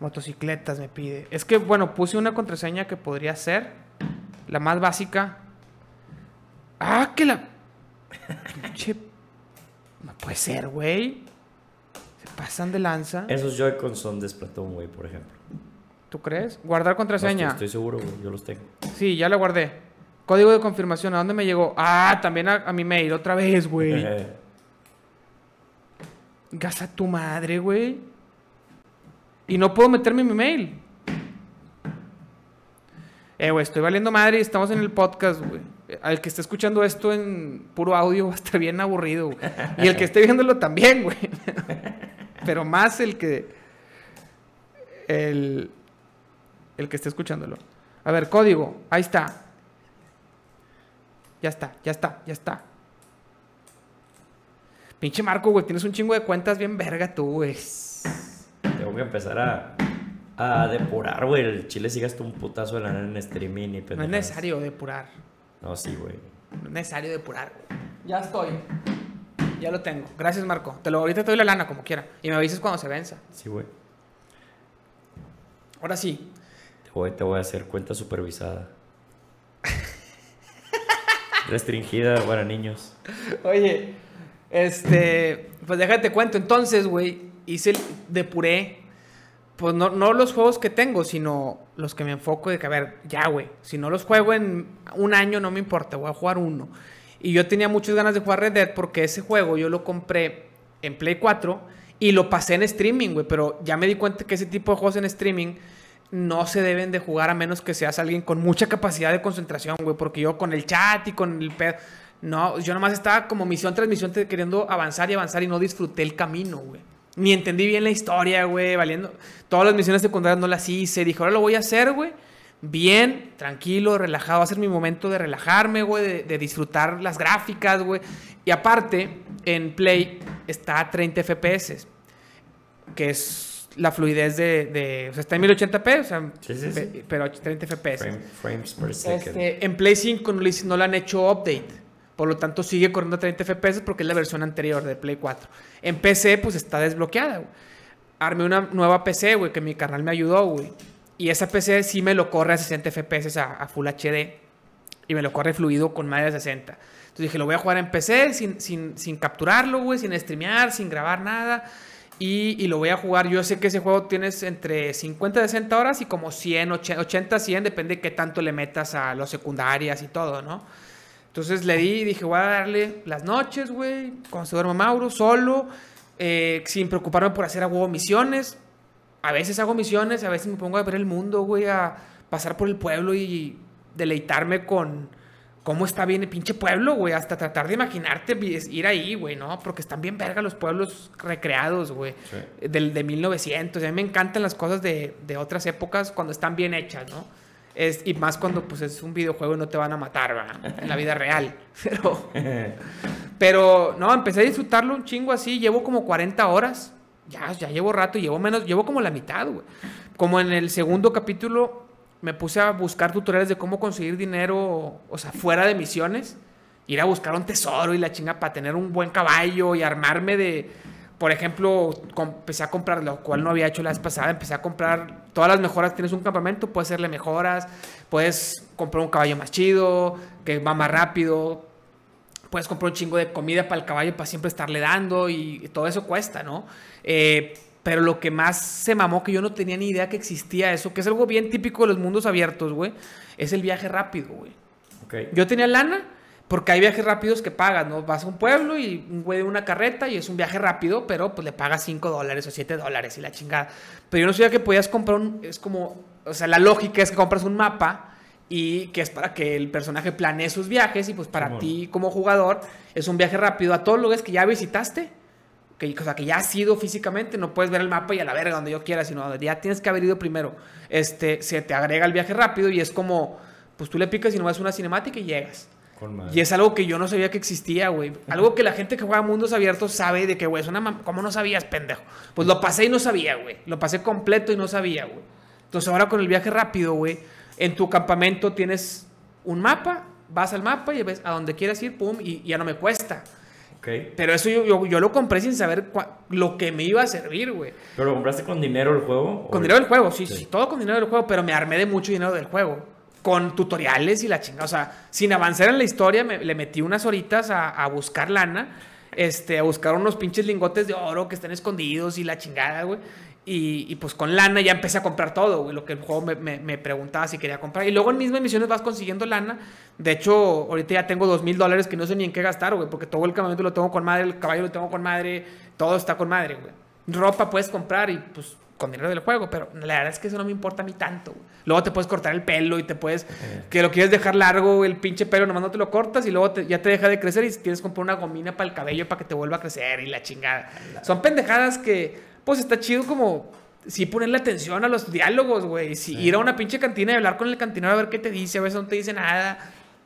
Motocicletas me pide. Es que, bueno, puse una contraseña que podría ser la más básica. Ah, que la... Pinche... No puede ser, güey. Se pasan de lanza. Esos Joy-Con son de Splatoon, güey, por ejemplo. ¿Tú crees? Guardar No, contraseña. estoy, estoy seguro, güey, yo los tengo. Sí, ya la guardé. Código de confirmación, ¿a dónde me llegó? Ah, también a, a mi mail, otra vez, güey. Gasa tu madre, güey. Y no puedo meterme en mi mail. Eh, güey, estoy valiendo madre y estamos en el podcast, güey. Al que esté escuchando esto en puro audio va a estar bien aburrido, güey. Y el que esté viéndolo también, güey. Pero más el que. El. El que esté escuchándolo. A ver, código. Ahí está. Ya está, ya está, ya está. Pinche Marco, güey, tienes un chingo de cuentas bien verga tú, güey. Que empezar a, a depurar, güey. El chile sí gasta un putazo de lana en streaming y No es necesario depurar. No, sí, güey. No es necesario depurar, güey. Ya estoy. Ya lo tengo. Gracias, Marco. Te lo, ahorita te doy la lana como quiera. Y me avisas cuando se venza. Sí, güey. Ahora sí. Te voy, te voy a hacer cuenta supervisada. Restringida para niños. Oye, este, pues déjate cuento. Entonces, güey, hice, el- depuré, pues no, no los juegos que tengo, sino los que me enfoco de que, a ver, ya, güey, si no los juego en un año, no me importa, voy a jugar uno. Y yo tenía muchas ganas de jugar Red Dead porque ese juego yo lo compré en Play 4 y lo pasé en streaming, güey, pero ya me di cuenta que ese tipo de juegos en streaming no se deben de jugar a menos que seas alguien con mucha capacidad de concentración, güey, porque yo con el chat y con el pedo, no, yo nomás estaba como misión tras misión queriendo avanzar y avanzar y no disfruté el camino, güey. Ni entendí bien la historia, güey, valiendo. Todas las misiones secundarias no las hice. Dije, ahora lo voy a hacer, güey. Bien, tranquilo, relajado. Va a ser mi momento de relajarme, güey, de, de disfrutar las gráficas, güey. Y aparte, en Play está a 30 FPS, que es la fluidez de, de- O sea, está en 1080p, o sea, Sí, sí, sí. pe- pero 30 FPS. Frame- frames per second. Este, en Play 5 no no le han hecho update. Por lo tanto, sigue corriendo a 30 FPS porque es la versión anterior de Play 4. En PC, pues está desbloqueada, güey. Armé una nueva PC, güey, que mi carnal me ayudó, güey. Y esa PC sí me lo corre a 60 FPS a, a Full HD. Y me lo corre fluido con más de 60. Entonces dije, lo voy a jugar en PC sin, sin, sin capturarlo, güey, sin streamear, sin grabar nada. Y, y lo voy a jugar. Yo sé que ese juego tienes entre 50 y 60 horas y como 100, 80, 100, depende de qué tanto le metas a los secundarias y todo, ¿no? Entonces le di y dije, voy a darle las noches, güey, cuando se duerma Mauro, solo, eh, sin preocuparme por hacer a huevo misiones. A veces hago misiones, a veces me pongo a ver el mundo, güey, a pasar por el pueblo y deleitarme con cómo está bien el pinche pueblo, güey. Hasta tratar de imaginarte ir ahí, güey, ¿no? Porque están bien verga los pueblos recreados, güey. Sí. Del, de 1900. A mí me encantan las cosas de, de otras épocas cuando están bien hechas, ¿no? Es, y más cuando pues es un videojuego y no te van a matar, ¿verdad? En la vida real. Pero, pero no, empecé a disfrutarlo un chingo así. Llevo como 40 horas. Ya, ya llevo rato, llevo menos, llevo como la mitad, güey. Como en el segundo capítulo me puse a buscar tutoriales de cómo conseguir dinero, o sea, fuera de misiones. Ir a buscar un tesoro y la chinga para tener un buen caballo y armarme de... Por ejemplo, empecé a comprar, lo cual no había hecho la vez pasada, empecé a comprar todas las mejoras. Tienes un campamento, puedes hacerle mejoras, puedes comprar un caballo más chido, que va más rápido, puedes comprar un chingo de comida para el caballo para siempre estarle dando y todo eso cuesta, ¿no? Eh, pero lo que más se mamó, que yo no tenía ni idea que existía eso, que es algo bien típico de los mundos abiertos, güey, es el viaje rápido, güey. Ok. Yo tenía lana porque hay viajes rápidos que pagas, ¿no? Vas a un pueblo y un güey de una carreta y es un viaje rápido, pero pues le pagas 5 dólares o 7 dólares y la chingada. Pero yo no sabía que podías comprar un... Es como... O sea, la lógica es que compras un mapa y que es para que el personaje planee sus viajes y pues para ti como jugador es un viaje rápido a todos los lugares que ya visitaste. Que, o sea, que ya has ido físicamente, no puedes ver el mapa y a la verga donde yo quiera, sino ya tienes que haber ido primero. Este, se te agrega el viaje rápido y es como, pues tú le picas y no ves una cinemática y llegas. Y es algo que yo no sabía que existía, güey. Algo que la gente que juega mundos abiertos sabe de que, güey, es una mam- ¿Cómo no sabías, pendejo? Pues lo pasé y no sabía, güey. Lo pasé completo y no sabía, güey. Entonces ahora con el viaje rápido, güey, en tu campamento tienes un mapa, vas al mapa y ves a donde quieras ir, pum, y ya no me cuesta. Ok. Pero eso yo, yo, yo lo compré sin saber lo que me iba a servir, güey. ¿Pero lo compraste con dinero el juego? Con ¿O- dinero del juego, sí, Sí. sí, todo con dinero del juego, pero me armé de mucho dinero del juego. Con tutoriales y la chingada. O sea, sin avanzar en la historia, me- le metí unas horitas a, buscar lana, este, a buscar unos pinches lingotes de oro que están escondidos y la chingada, güey. Y, y, pues con lana ya empecé a comprar todo, güey, lo que el juego me preguntaba si quería comprar. Y luego en mismas misiones vas consiguiendo lana. De hecho, ahorita ya tengo dos mil dólares que no sé ni en qué gastar, güey, porque todo el campamento lo tengo con madre, el caballo lo tengo con madre, todo está con madre, güey. Ropa puedes comprar y pues con dinero del juego, pero la verdad es que eso no me importa a mí tanto. güey. Luego te puedes cortar el pelo y te puedes, que lo quieres dejar largo, el pinche pelo, nomás no te lo cortas y luego te- ya te deja de crecer y tienes que comprar una gomina para el cabello para que te vuelva a crecer y la chingada. Son pendejadas que, pues está chido como, sí ponerle atención a los diálogos, güey. Sí, Ir a una pinche cantina y hablar con el cantinero a ver qué te dice, a veces no te dice nada.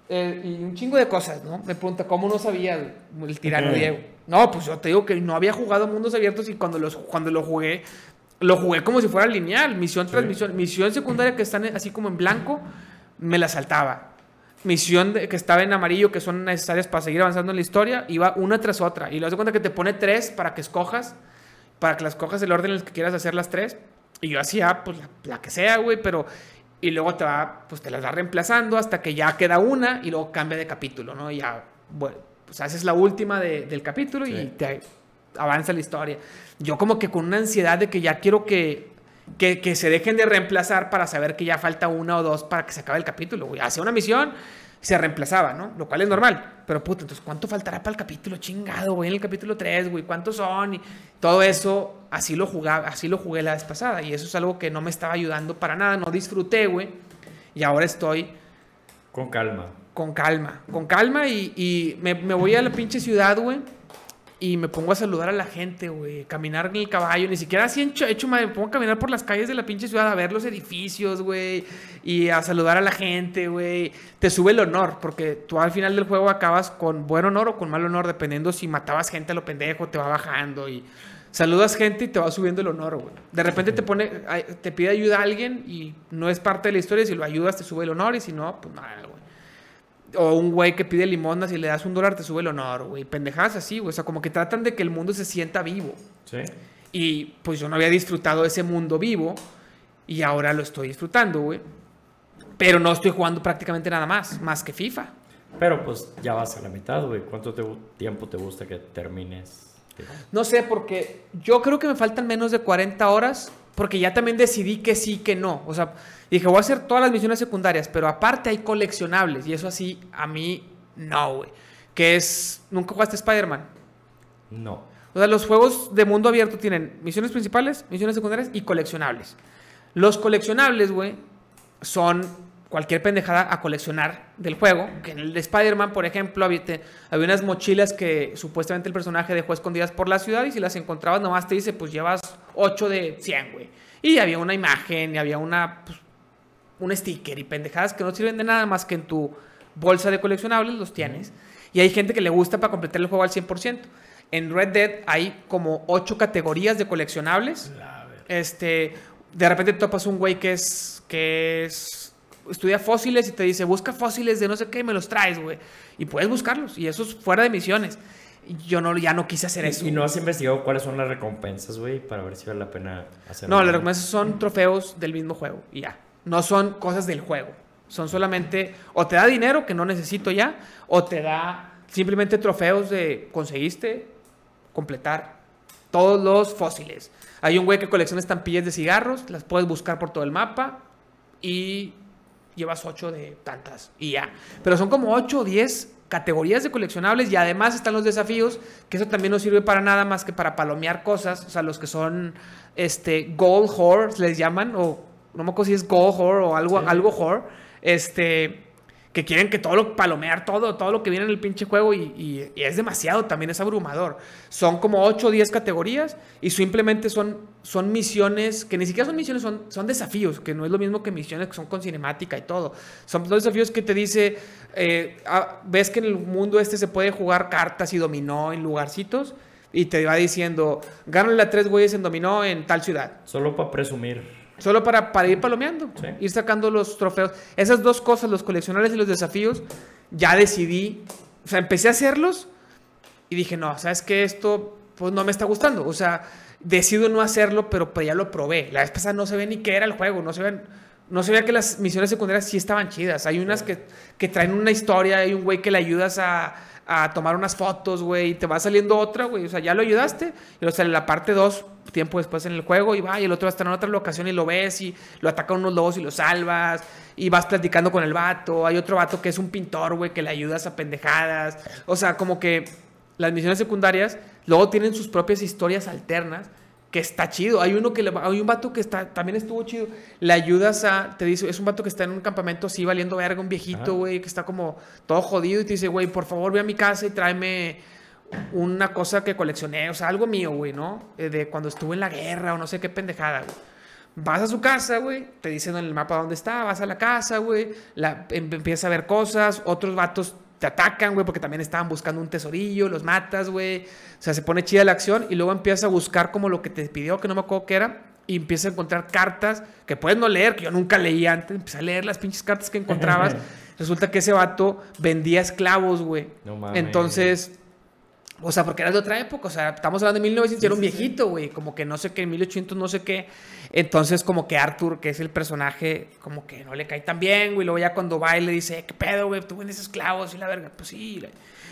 Eh, y un chingo de cosas, ¿no? Me pregunta, ¿cómo no sabía el tirano. Diego? No, pues yo te digo que no había jugado mundos abiertos y cuando, los, cuando lo jugué, lo jugué como si fuera lineal, misión tras Sí. misión. Misión secundaria que están así como en blanco, me la saltaba. Misión de- que estaba en amarillo, que son necesarias para seguir avanzando en la historia, iba una tras otra. Y lo das cuenta que te pone tres para que escojas, para que las cojas el orden en el que quieras hacer las tres. Y yo hacía, pues, la, la que sea, güey, pero... Y luego te va, pues, te las va reemplazando hasta que ya queda una y luego cambia de capítulo, ¿no? Y ya, bueno, pues haces la última de- del capítulo y Sí. te avanza la historia. Yo como que con una ansiedad de que ya quiero que, que, que se dejen de reemplazar para saber que ya falta una o dos para que se acabe el capítulo, güey. Hacía una misión, se reemplazaba, ¿no? Lo cual es normal. Pero puta, entonces, ¿cuánto faltará para el capítulo? Chingado, güey, en el capítulo 3, güey, ¿cuántos son? Y todo eso, así lo jugaba, así lo jugué la vez pasada. Y eso es algo que no me estaba ayudando para nada. No disfruté, güey. Y ahora estoy Con calma. Con calma, con calma y, me, voy a la pinche ciudad, güey. Y me pongo a saludar a la gente, güey. Caminar en el caballo. Ni siquiera así hecho, hecho madre. Me pongo a caminar por las calles de la pinche ciudad a ver los edificios, güey. Y a saludar a la gente, güey. Te sube el honor. Porque tú al final del juego acabas con buen honor o con mal honor. Dependiendo si matabas gente a lo pendejo, te va bajando. Y Saludas gente y te va subiendo el honor, güey. De repente te pone, te pide ayuda a alguien y no es parte de la historia. Si lo ayudas, te sube el honor y si no, pues nada, güey. O un güey que pide limonas y le das un dólar, te sube el honor, güey. Pendejadas así, güey. O sea, como que tratan de que el mundo se sienta vivo. Sí. Y pues yo no había disfrutado ese mundo vivo y ahora lo estoy disfrutando, güey. Pero no estoy jugando prácticamente nada más, más que FIFA. Pero pues ya vas a la mitad, güey. ¿Cuánto te- tiempo te gusta que termines? No sé, porque yo creo que me faltan menos de 40 horas, porque ya también decidí que sí, que no. O sea, dije, voy a hacer todas las misiones secundarias, pero aparte hay coleccionables, y eso así, a mí, no, güey. Que es, ¿nunca jugaste Spider-Man? No. O sea, los juegos de mundo abierto tienen misiones principales, misiones secundarias y coleccionables. Los coleccionables, güey, son cualquier pendejada a coleccionar del juego. Que en el de Spider-Man, por ejemplo, había, te- había unas mochilas que supuestamente el personaje dejó escondidas por la ciudad y si las encontrabas nomás te dice, pues llevas 8 de 100, güey. Y había una imagen y había una, pues, un sticker y pendejadas que no sirven de nada más que en tu bolsa de coleccionables los tienes. Y hay gente que le gusta para completar el juego al 100%. En Red Dead hay como 8 categorías de coleccionables. Este, de repente te topas un güey que es, que es, estudia fósiles y te dice, busca fósiles de no sé qué y me los traes, güey. Y puedes buscarlos. Y eso es fuera de misiones. Y yo no, ya no quise hacer eso. ¿Y no has investigado cuáles son las recompensas, güey? Para ver si vale la pena hacerlo. No, las recompensas son trofeos del mismo juego y ya. No son cosas del juego. Son solamente o te da dinero que no necesito ya o te da simplemente trofeos de conseguiste completar todos los fósiles. Hay un güey que colecciona estampillas de cigarros, las puedes buscar por todo el mapa y llevas 8 de tantas y ya. Pero son como 8 o 10 categorías de coleccionables y además están los desafíos, que eso también no sirve para nada más que para palomear cosas, o sea, los que son este gold whore les llaman o no me acuerdo si es gold whore o algo Sí. algo whore, este que quieren que todo lo palomear todo, todo lo que viene en el pinche juego y, es demasiado, también es abrumador. Son como 8 o 10 categorías y simplemente son, son misiones, que ni siquiera son misiones, son, son desafíos, que no es lo mismo que misiones que son con cinemática y todo. Son desafíos que te dice, eh, ah, ves que en el mundo este se puede jugar cartas y dominó en lugarcitos y te va diciendo, gánale a tres güeyes en dominó en tal ciudad. Solo para presumir. Solo para, para ir palomeando, Sí. ir sacando los trofeos. Esas dos cosas, los coleccionables y los desafíos, ya decidí, o sea, empecé a hacerlos y dije, no, ¿sabes qué? Esto pues no me está gustando. O sea, decido no hacerlo, pero pues ya lo probé. La vez pasada no se ve ni qué era el juego, no se ven... No se veía que las misiones secundarias sí estaban chidas. Hay unas que, que traen una historia, hay un güey que le ayudas a, a tomar unas fotos, güey, y te va saliendo otra, güey. O sea, ya lo ayudaste, y luego sale la parte 2 tiempo después en el juego, y va, y el otro va a estar en otra locación y lo ves, y lo atacan unos lobos y lo salvas, y vas platicando con el vato. Hay otro vato que es un pintor, güey, que le ayudas a pendejadas. O sea, como que las misiones secundarias luego tienen sus propias historias alternas que está chido. Hay uno que le hay un vato que está también estuvo chido. Le ayudas a te dice, es un vato que está en un campamento así valiendo verga, un viejito, güey, que está como todo jodido y te dice, "Güey, por favor, ve a mi casa y tráeme una cosa que coleccioné, o sea, algo mío, güey, ¿no? Eh, De cuando estuve en la guerra o no sé qué pendejada, güey. Vas a su casa, güey, te dicen en el mapa dónde está, vas a la casa, güey, em- empiezas a ver cosas, otros vatos te atacan, güey, porque también estaban buscando un tesorillo, los matas, güey. O sea, se pone chida la acción y luego empiezas a buscar como lo que te pidió, que no me acuerdo qué era, y empiezas a encontrar cartas que puedes no leer, que yo nunca leí antes, empecé a leer las pinches cartas que encontrabas. Resulta que ese vato vendía esclavos, güey. No mames. Entonces, o sea, porque era de otra época, o sea, estamos hablando de 1900 y era un viejito, güey, como que no sé qué, 1800 no sé qué. Entonces, como que Arthur, que es el personaje, como que no le cae tan bien, güey, luego ya cuando va y le dice, "Eh, ¿qué pedo, güey? Tú vendes esclavos y la verga, pues sí. güey.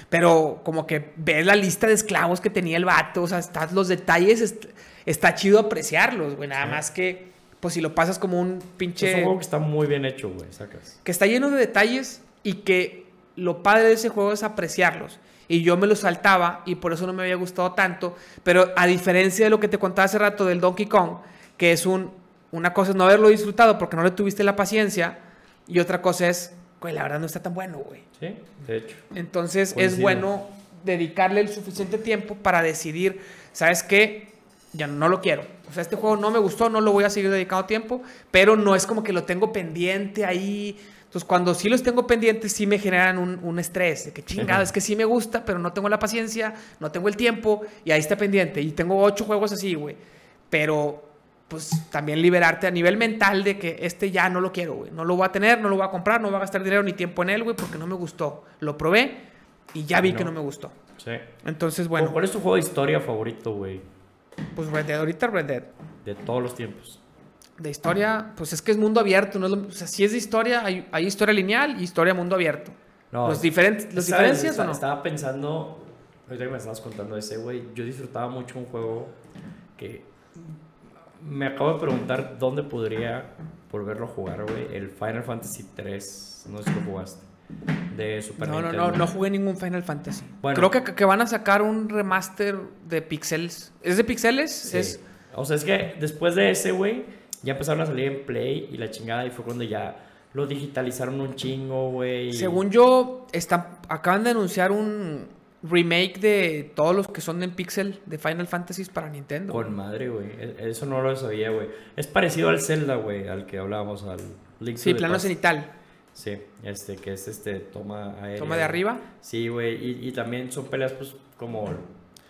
Pero como que ves la lista de esclavos que tenía el vato, o sea, estás los detalles, est- está chido apreciarlos, güey, nada Sí. más que, pues si lo pasas como un Es pinche un juego que está muy bien hecho, güey, sacas. que está lleno de detalles y que lo padre de ese juego es apreciarlos. Y yo me los saltaba y por eso no me había gustado tanto. Pero a diferencia de lo que te contaba hace rato del Donkey Kong, que es un, una cosa es no haberlo disfrutado porque no le tuviste la paciencia y otra cosa es, güey, la verdad no está tan bueno, güey. Sí, de hecho. Entonces es bueno dedicarle el suficiente tiempo para decidir, ¿sabes qué? ya no lo quiero. O sea, este juego no me gustó, no lo voy a seguir dedicando tiempo, pero no es como que lo tengo pendiente ahí. Entonces, cuando sí los tengo pendientes, sí me generan un, un estrés. De que chingado, es que sí me gusta, pero no tengo la paciencia, no tengo el tiempo, y ahí está pendiente. Y tengo ocho juegos así, güey. Pero, pues también liberarte a nivel mental de que este ya no lo quiero, güey. No lo voy a tener, no lo voy a comprar, no voy a gastar dinero ni tiempo en él, güey, porque no me gustó. Lo probé y ya vi No. que no me gustó. Sí. Entonces, bueno, ¿Cuál es tu juego de historia favorito, güey? pues Red Dead, ahorita Red Dead. De todos los tiempos. De historia, pues es que es mundo abierto. No es lo- o sea, si es de historia, hay, hay historia lineal y historia mundo abierto. No, ¿Los, diferentes, ¿los ¿sabes? diferencias Está- o no? Estaba pensando, ahorita que me estabas contando ese, güey, yo disfrutaba mucho un juego que me acabo de preguntar dónde podría volverlo a jugar, güey. El Final Fantasy 3, no sé si lo jugaste, de Super No, no, Nintendo. no, no jugué ningún Final Fantasy. Bueno. Creo que, que van a sacar un remaster de pixels. ¿Es de pixeles? Sí. Es, O sea, es que después de ese, güey, ya empezaron a salir en Play y la chingada y fue cuando ya lo digitalizaron un chingo, güey. según yo, están, acaban de anunciar un remake de todos los que son en pixel de Final Fantasy para Nintendo. Con madre, güey. E- Eso no lo sabía, güey. Es parecido al Zelda, güey, al que hablábamos, al Link sí, plano cenital. Sí, este, que es este, toma aérea. Toma de arriba. Sí, güey. Y, y también son peleas, pues, como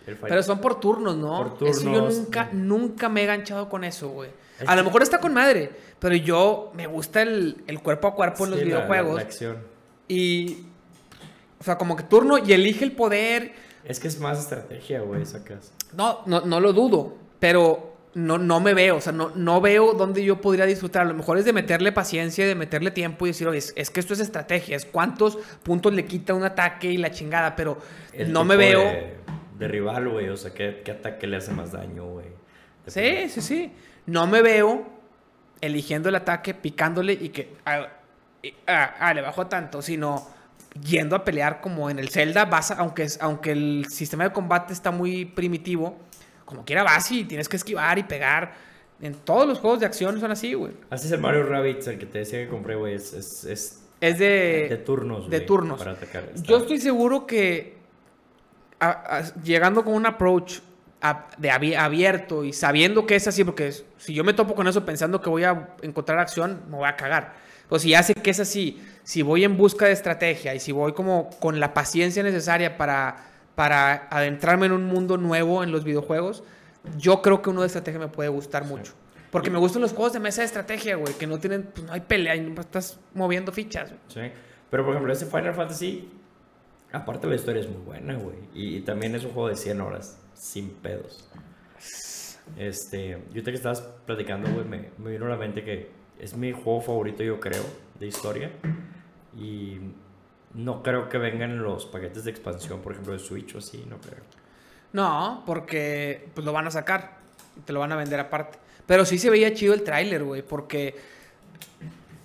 el, Pero son por turnos, ¿no? Por Eso yo turnos. nunca, nunca me he enganchado con eso, güey. A lo mejor está con madre, pero yo me gusta el, el cuerpo a cuerpo en los Sí, la- la- videojuegos. la acción. Y. O sea, como que turno y elige el poder. Es que es más estrategia, güey, sacas. No, no, no lo dudo, pero no, no me veo. O sea, no, no veo dónde yo podría disfrutar. A lo mejor es de meterle paciencia, de meterle tiempo y decir, oye, es, es que esto es estrategia. Es cuántos puntos le quita un ataque y la chingada, pero El no me veo. De, de rival, güey. O sea, ¿qué, qué ataque le hace más daño, güey? Sí, sí, sí. No me veo eligiendo el ataque, picándole y que. Ah, ah, ah, le bajo tanto, sino yendo a pelear como en el Zelda, vas a- aunque, aunque el sistema de combate está muy primitivo, como quiera vas y tienes que esquivar y pegar. En todos los juegos de acción son así, güey. Así es el Mario Rabbids, el que te decía que compré, güey. Es, es, es Es de. de turnos, de turnos. Para atacar. Está- Yo estoy seguro que a- a- llegando con un approach de abi- abierto y sabiendo que es así, porque si yo me topo con eso pensando que voy a encontrar acción, me voy a cagar. Pues si ya sé que es así, si voy en busca de estrategia y si voy como con la paciencia necesaria para, para adentrarme en un mundo nuevo en los videojuegos, yo creo que uno de estrategia me puede gustar mucho. Porque me gustan los juegos de mesa de estrategia, güey, que no tienen, pues no hay pelea y no estás moviendo fichas. güey. Sí. Pero, por ejemplo, ese Final Fantasy, aparte la historia es muy buena, güey. Y, y también es un juego de 100 horas, sin pedos. Este, yo ahorita que estabas platicando, güey, me, me vino a la mente que es mi juego favorito, yo creo, de historia. Y no creo que vengan los paquetes de expansión, por ejemplo, de Switch o así, no creo. No, porque pues lo van a sacar y te lo van a vender aparte. Pero sí se veía chido el tráiler, güey, porque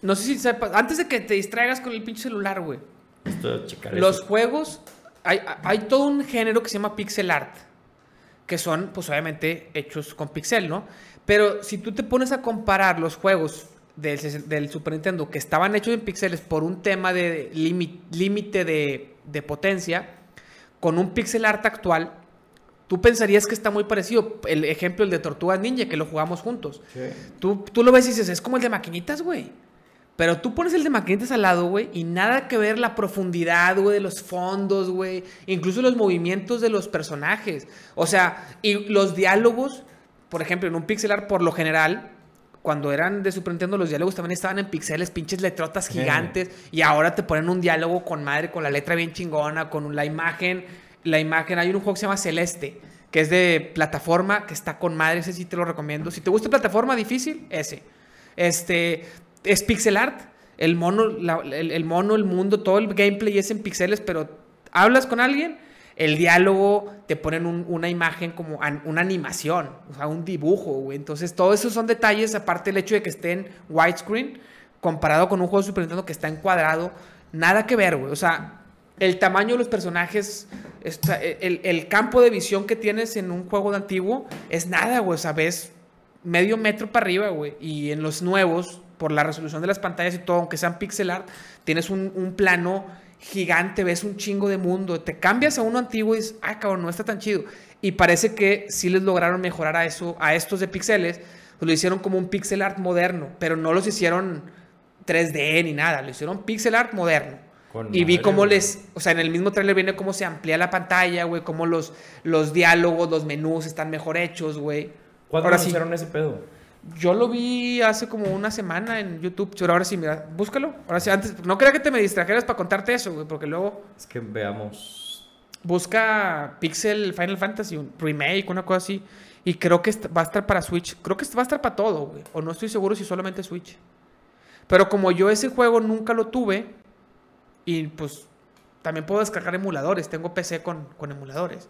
no sé si sepas, antes de que te distraigas con el pinche celular, güey. Los eso. juegos hay, hay todo un género que se llama pixel art, que son pues obviamente hechos con pixel, ¿no? Pero si tú te pones a comparar los juegos del, Super Nintendo que estaban hechos en píxeles por un tema de límite de, de potencia, con un pixel art actual, tú pensarías que está muy parecido. El ejemplo, el de Tortugas Ninja, que lo jugamos juntos. Sí. Tú, tú lo ves y dices, es como el de maquinitas, güey. Pero tú pones el de maquinitas al lado, güey, y nada que ver la profundidad, güey, de los fondos, güey. Incluso los movimientos de los personajes. O sea, y los diálogos, por ejemplo, en un pixel art, por lo general, cuando eran de Super Nintendo, los diálogos también estaban en pixeles, pinches letrotas gigantes. Y ahora te ponen un diálogo con madre, con la letra bien chingona, con la imagen. La imagen, hay un juego que se llama Celeste, que es de plataforma, que está con madre, ese sí te lo recomiendo. Si te gusta plataforma difícil, ese. Este, es pixel art. El mono, el, mono, el mundo, todo el gameplay es en pixeles, pero hablas con alguien, el diálogo, te ponen un- una imagen como una animación, o sea, un dibujo, güey. Entonces, todo eso son detalles, aparte el hecho de que esté en widescreen, comparado con un juego de Super Nintendo que está encuadrado, nada que ver, güey. O sea, el tamaño de los personajes, está- el, el campo de visión que tienes en un juego de antiguo es nada, güey. O sea, ves medio metro para arriba, güey. Y en los nuevos, por la resolución de las pantallas y todo, aunque sean pixel art, tienes un, un plano gigante, ves un chingo de mundo, te cambias a uno antiguo y dices, ay cabrón, no está tan chido. Y parece que sí les lograron mejorar a eso, a estos de pixeles, pues lo hicieron como un pixel art moderno, pero no los hicieron 3D ni nada, lo hicieron pixel art moderno. Con Y vi cómo les, o sea, en el mismo trailer viene cómo se amplía la pantalla, güey, cómo los, los diálogos, los menús están mejor hechos, güey. ¿Cuándo Ahora sí. ese pedo? Yo lo vi hace como una semana en YouTube, pero ahora sí, mira, búscalo. Ahora sí, antes, no quería que te me distrajeras para contarte eso, güey, porque luego Es que veamos. busca Pixel Final Fantasy, un remake, una cosa así, y creo que va a estar para Switch. Creo que va a estar para todo, güey, o no estoy seguro si solamente Switch. Pero como yo ese juego nunca lo tuve, y pues también puedo descargar emuladores, tengo PC con, con emuladores.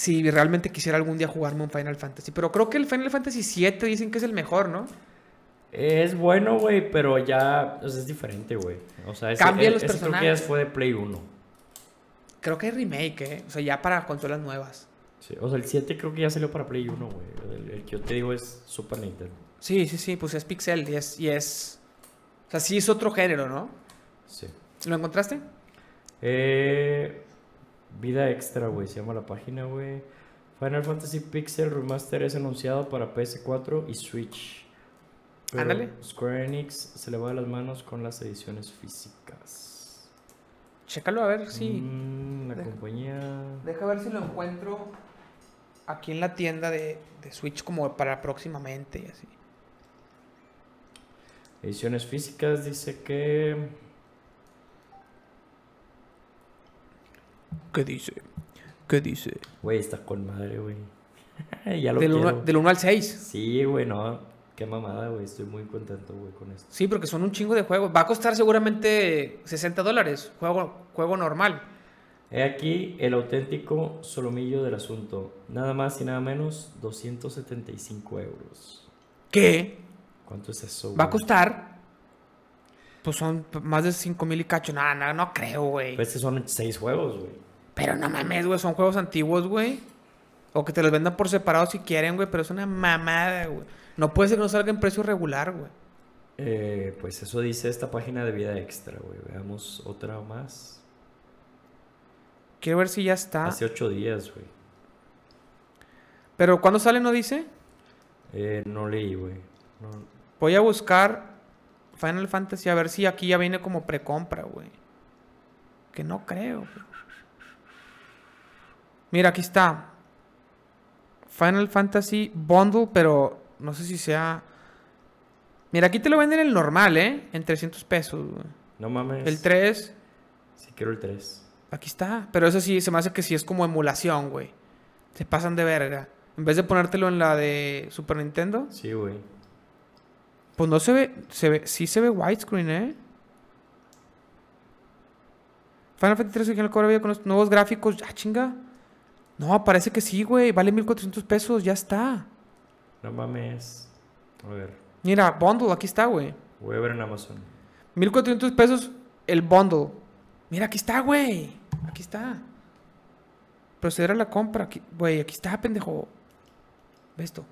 Si realmente quisiera algún día jugarme un Final Fantasy. Pero creo que el Final Fantasy 7 dicen que es el mejor, ¿no? Es bueno, güey, pero ya o sea, es diferente, güey. O sea, ese, Cambian e- los ese creo que ya personajes. fue de Play 1. Creo que hay remake, ¿eh? O sea, ya para consolas nuevas. Sí, o sea, el 7 creo que ya salió para Play 1, güey. El, el que yo te digo es Super Nintendo. Sí, sí, sí, pues es Pixel y es, y es... O sea, sí es otro género, ¿no? Sí. ¿Lo encontraste? Eh, vida extra, güey, se llama la página, güey. Final Fantasy Pixel Remaster es anunciado para PS4 y Switch. Pero Ándale. Square Enix se le va de las manos con las ediciones físicas. Chécalo a ver si... Mm, la Deja. compañía. Deja ver si lo encuentro aquí en la tienda de, de Switch como para próximamente y así. Ediciones físicas dice que. ¿Qué dice? ¿Qué dice? Güey, está con madre, güey. ya lo Del quiero. 1, del 1 al 6. Sí, güey, no. Qué mamada, güey. Estoy muy contento, güey, con esto. Sí, porque son un chingo de juegos. Va a costar seguramente 60 dólares. Juego, juego normal. He aquí el auténtico solomillo del asunto. Nada más y nada menos 275 euros. ¿Qué? ¿Cuánto es eso? Va a güey? costar. Pues son más de 5 mil y cacho. No, no, no creo, güey. Pues que son 6 juegos, güey. Pero no mames, güey. Son juegos antiguos, güey. O que te los vendan por separado si quieren, güey. Pero es una mamada, güey. No puede ser que no salga en precio regular, güey. Eh, pues eso dice esta página de vida extra, güey. Veamos otra más. Quiero ver si ya está. Hace 8 días, güey. Pero ¿cuándo sale no dice? Eh, no leí, güey. No, Voy a buscar Final Fantasy a ver si aquí ya viene como precompra, güey. Que no creo. güey. Mira, aquí está. Final Fantasy Bundle, pero no sé si sea... Mira, aquí te lo venden el normal, ¿eh? En 300 pesos, güey. no mames. El 3, Sí, quiero el 3. aquí está. Pero eso sí, se me hace que sí es como emulación, güey. Se pasan de verga. En vez de ponértelo en la de Super Nintendo, Sí, güey. Pues no se ve, se ve, sí se ve widescreen, ¿eh? Final Fantasy 3 original cobra vida con los nuevos gráficos. Ah, chinga. No, parece que sí, güey. Vale 1400 pesos, ya está. No mames. A ver. Mira, bundle, aquí está, güey. Voy a ver en Amazon. 1400 pesos el bundle. Mira, aquí está, güey. Aquí está. Proceder a la compra. Aquí- Güey, aquí está, pendejo. Ve esto.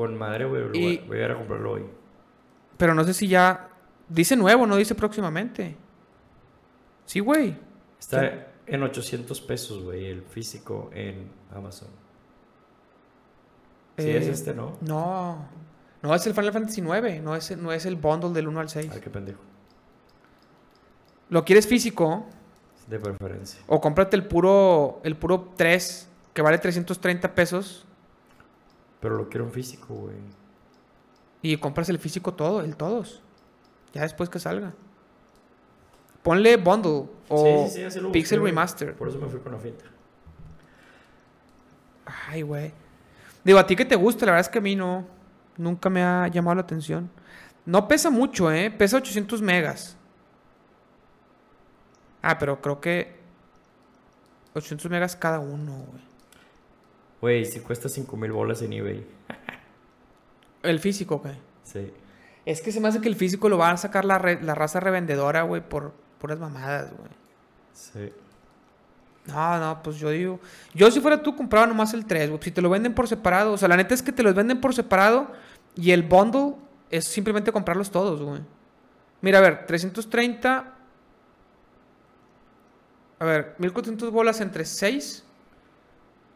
Con madre, güey. Y- Voy a ir a comprarlo hoy. Pero no sé si ya. Dice nuevo, no dice próximamente. Sí, güey. Está en 800 pesos, güey, el físico en Amazon. Sí, Eh, es este, ¿no? No. No es el Final Fantasy 9, no es, no es el bundle del 1 al 6. Ay, qué pendejo. ¿Lo quieres físico? De preferencia. O cómprate el puro, el puro 3, que vale 330 pesos. Pero lo quiero en físico, güey. Y compras el físico todo, el todos. Ya después que salga. Ponle bundle o Sí, sí, sí, busqué, Pixel güey. Remaster. Por eso me fui con la finta. Ay, güey. Digo, a ti que te gusta, la verdad es que a mí no. Nunca me ha llamado la atención. No pesa mucho, ¿eh? Pesa 800 megas. Ah, pero creo que 800 megas cada uno, güey. Güey, si cuesta 5 mil bolas en eBay. El físico, güey. Sí. Es que se me hace que el físico lo va a sacar la, re- la raza revendedora, güey, por puras mamadas, güey. Sí. No, no, pues yo digo. Yo si fuera tú compraba nomás el 3, güey. Si te lo venden por separado. O sea, la neta es que te los venden por separado y el bundle es simplemente comprarlos todos, güey. Mira, a ver, 330. A ver, 1400 bolas entre 6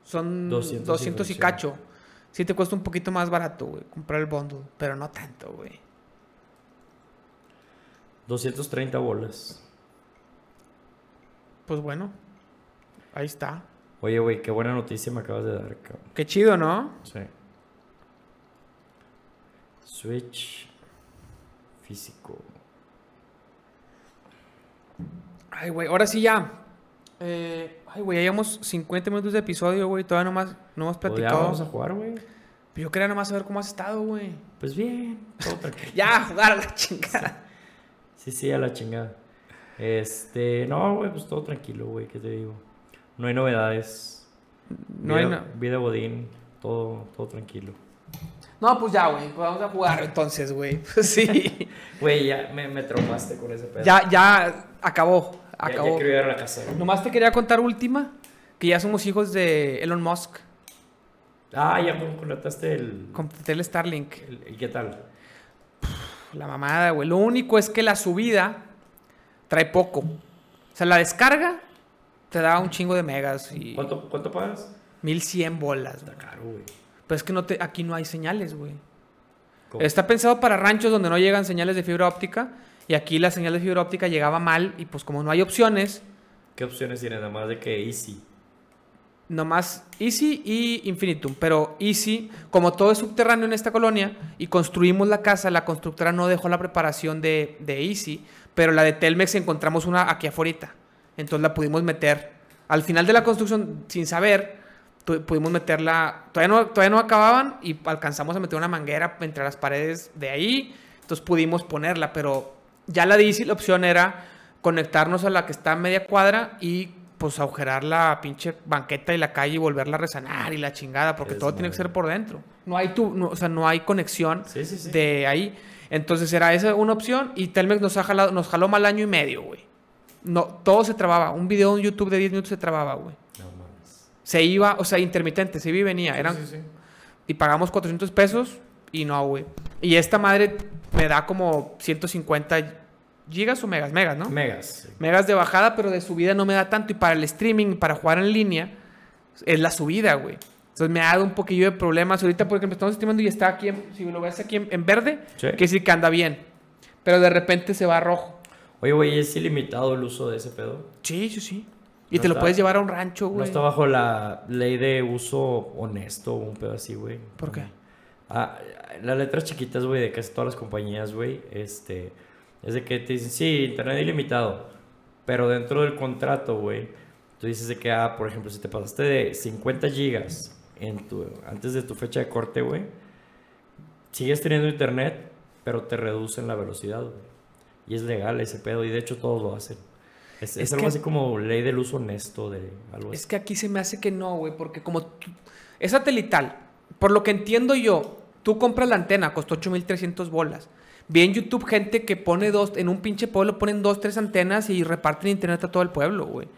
son 200 200, y cacho. Sí te cuesta un poquito más barato, güey, comprar el bundle, pero no tanto, güey. 230 bolas. Pues bueno, ahí está. Oye, güey, qué buena noticia me acabas de dar, cabrón. Qué chido, ¿no? Sí. Switch físico. Ay, güey, ahora sí ya. Eh, ay, güey, ya llevamos 50 minutos de episodio, güey. Todavía nomás, no hemos Pues ya platicado. vamos a jugar, güey. Yo quería nomás saber cómo has estado, güey. Pues bien, todo tranquilo. Ya, a jugar a la chingada. Sí, sí, a la chingada. Este, no, güey, pues todo tranquilo, güey, ¿qué te digo? No hay novedades. No vida, hay na- Vida Godín, todo, todo tranquilo. No, pues ya, güey. Pues vamos a jugar entonces, güey. Pues sí. Güey, ya me, me traumaste con ese pedo. ya, ya acabó. Ya- ya Acabó. quiero ir a la casa, güey. Nomás te quería contar última. Que ya somos hijos de Elon Musk. Ah, ya con- contrataste el, Contraté el Starlink. ¿Y qué tal? La mamada, güey. Lo único es que la subida trae poco. O sea, la descarga te da un chingo de megas y ¿Cuánto, cuánto pagas? 1100 bolas. Está caro, güey. Pero es que no te, aquí no hay señales, güey. Está pensado para ranchos donde no llegan señales de fibra óptica. Y aquí la señal de fibra óptica llegaba mal. Y pues como no hay opciones, ¿Qué opciones tienes? Nada más de que Easy. nomás Easy y Infinitum. Pero Easy, como todo es subterráneo en esta colonia y construimos la casa, la constructora no dejó la preparación de, de Easy. Pero la de Telmex encontramos una aquí afuera. Entonces la pudimos meter. Al final de la construcción, sin saber, pudimos meterla. Todavía no, todavía no acababan y alcanzamos a meter una manguera entre las paredes de ahí. Entonces pudimos ponerla, pero ya la la opción era conectarnos a la que está a media cuadra y pues agujerar la pinche banqueta y la calle y volverla a resanar y la chingada, porque Es todo tiene que ser por dentro. No hay tu, no, o sea, no hay conexión Sí, sí, sí. de ahí. Entonces era esa una opción y Telmex nos, ha jalado, nos jaló mal año y medio, güey. No, todo se trababa. Un video en YouTube de 10 minutos se trababa, güey. No mames. Se iba, o sea, intermitente, se iba y venía. Eran, Sí, sí, sí. Y pagamos 400 pesos y no, güey. Y esta madre me da como 150 gigas o megas, megas, ¿no? Megas. sí. megas de bajada, pero de subida no me da tanto. Y para el streaming, para jugar en línea, es la subida, güey. Entonces me ha dado un poquillo de problemas. Ahorita, por ejemplo, estamos streamando y está aquí, en- si lo ves aquí en, en verde, Sí. que decir que anda bien. Pero de repente se va a rojo. Oye, güey, ¿es ilimitado el uso de ese pedo? Sí, sí, sí. Y No te lo puedes llevar a un rancho, No güey. está bajo la ley de uso honesto o un pedo así, güey. ¿Por qué? Ah, las letras chiquitas, güey, de casi todas las compañías, güey, este, es de que te dicen, sí, internet ilimitado, pero dentro del contrato, güey, tú dices de que, ah, por ejemplo, si te pasaste de 50 gigas en tu, antes de tu fecha de corte, güey, sigues teniendo internet, pero te reducen la velocidad, güey. Y es legal ese pedo, y de hecho todos lo hacen. Es, es Es algo que- así como ley del uso honesto de algo así. Es que aquí se me hace que no, güey, porque como tú- es satelital, por lo que entiendo yo, tú compras la antena, costó 8300 bolas. Vi en YouTube gente que pone dos, en un pinche pueblo ponen dos, tres antenas y reparten internet a todo el pueblo, güey.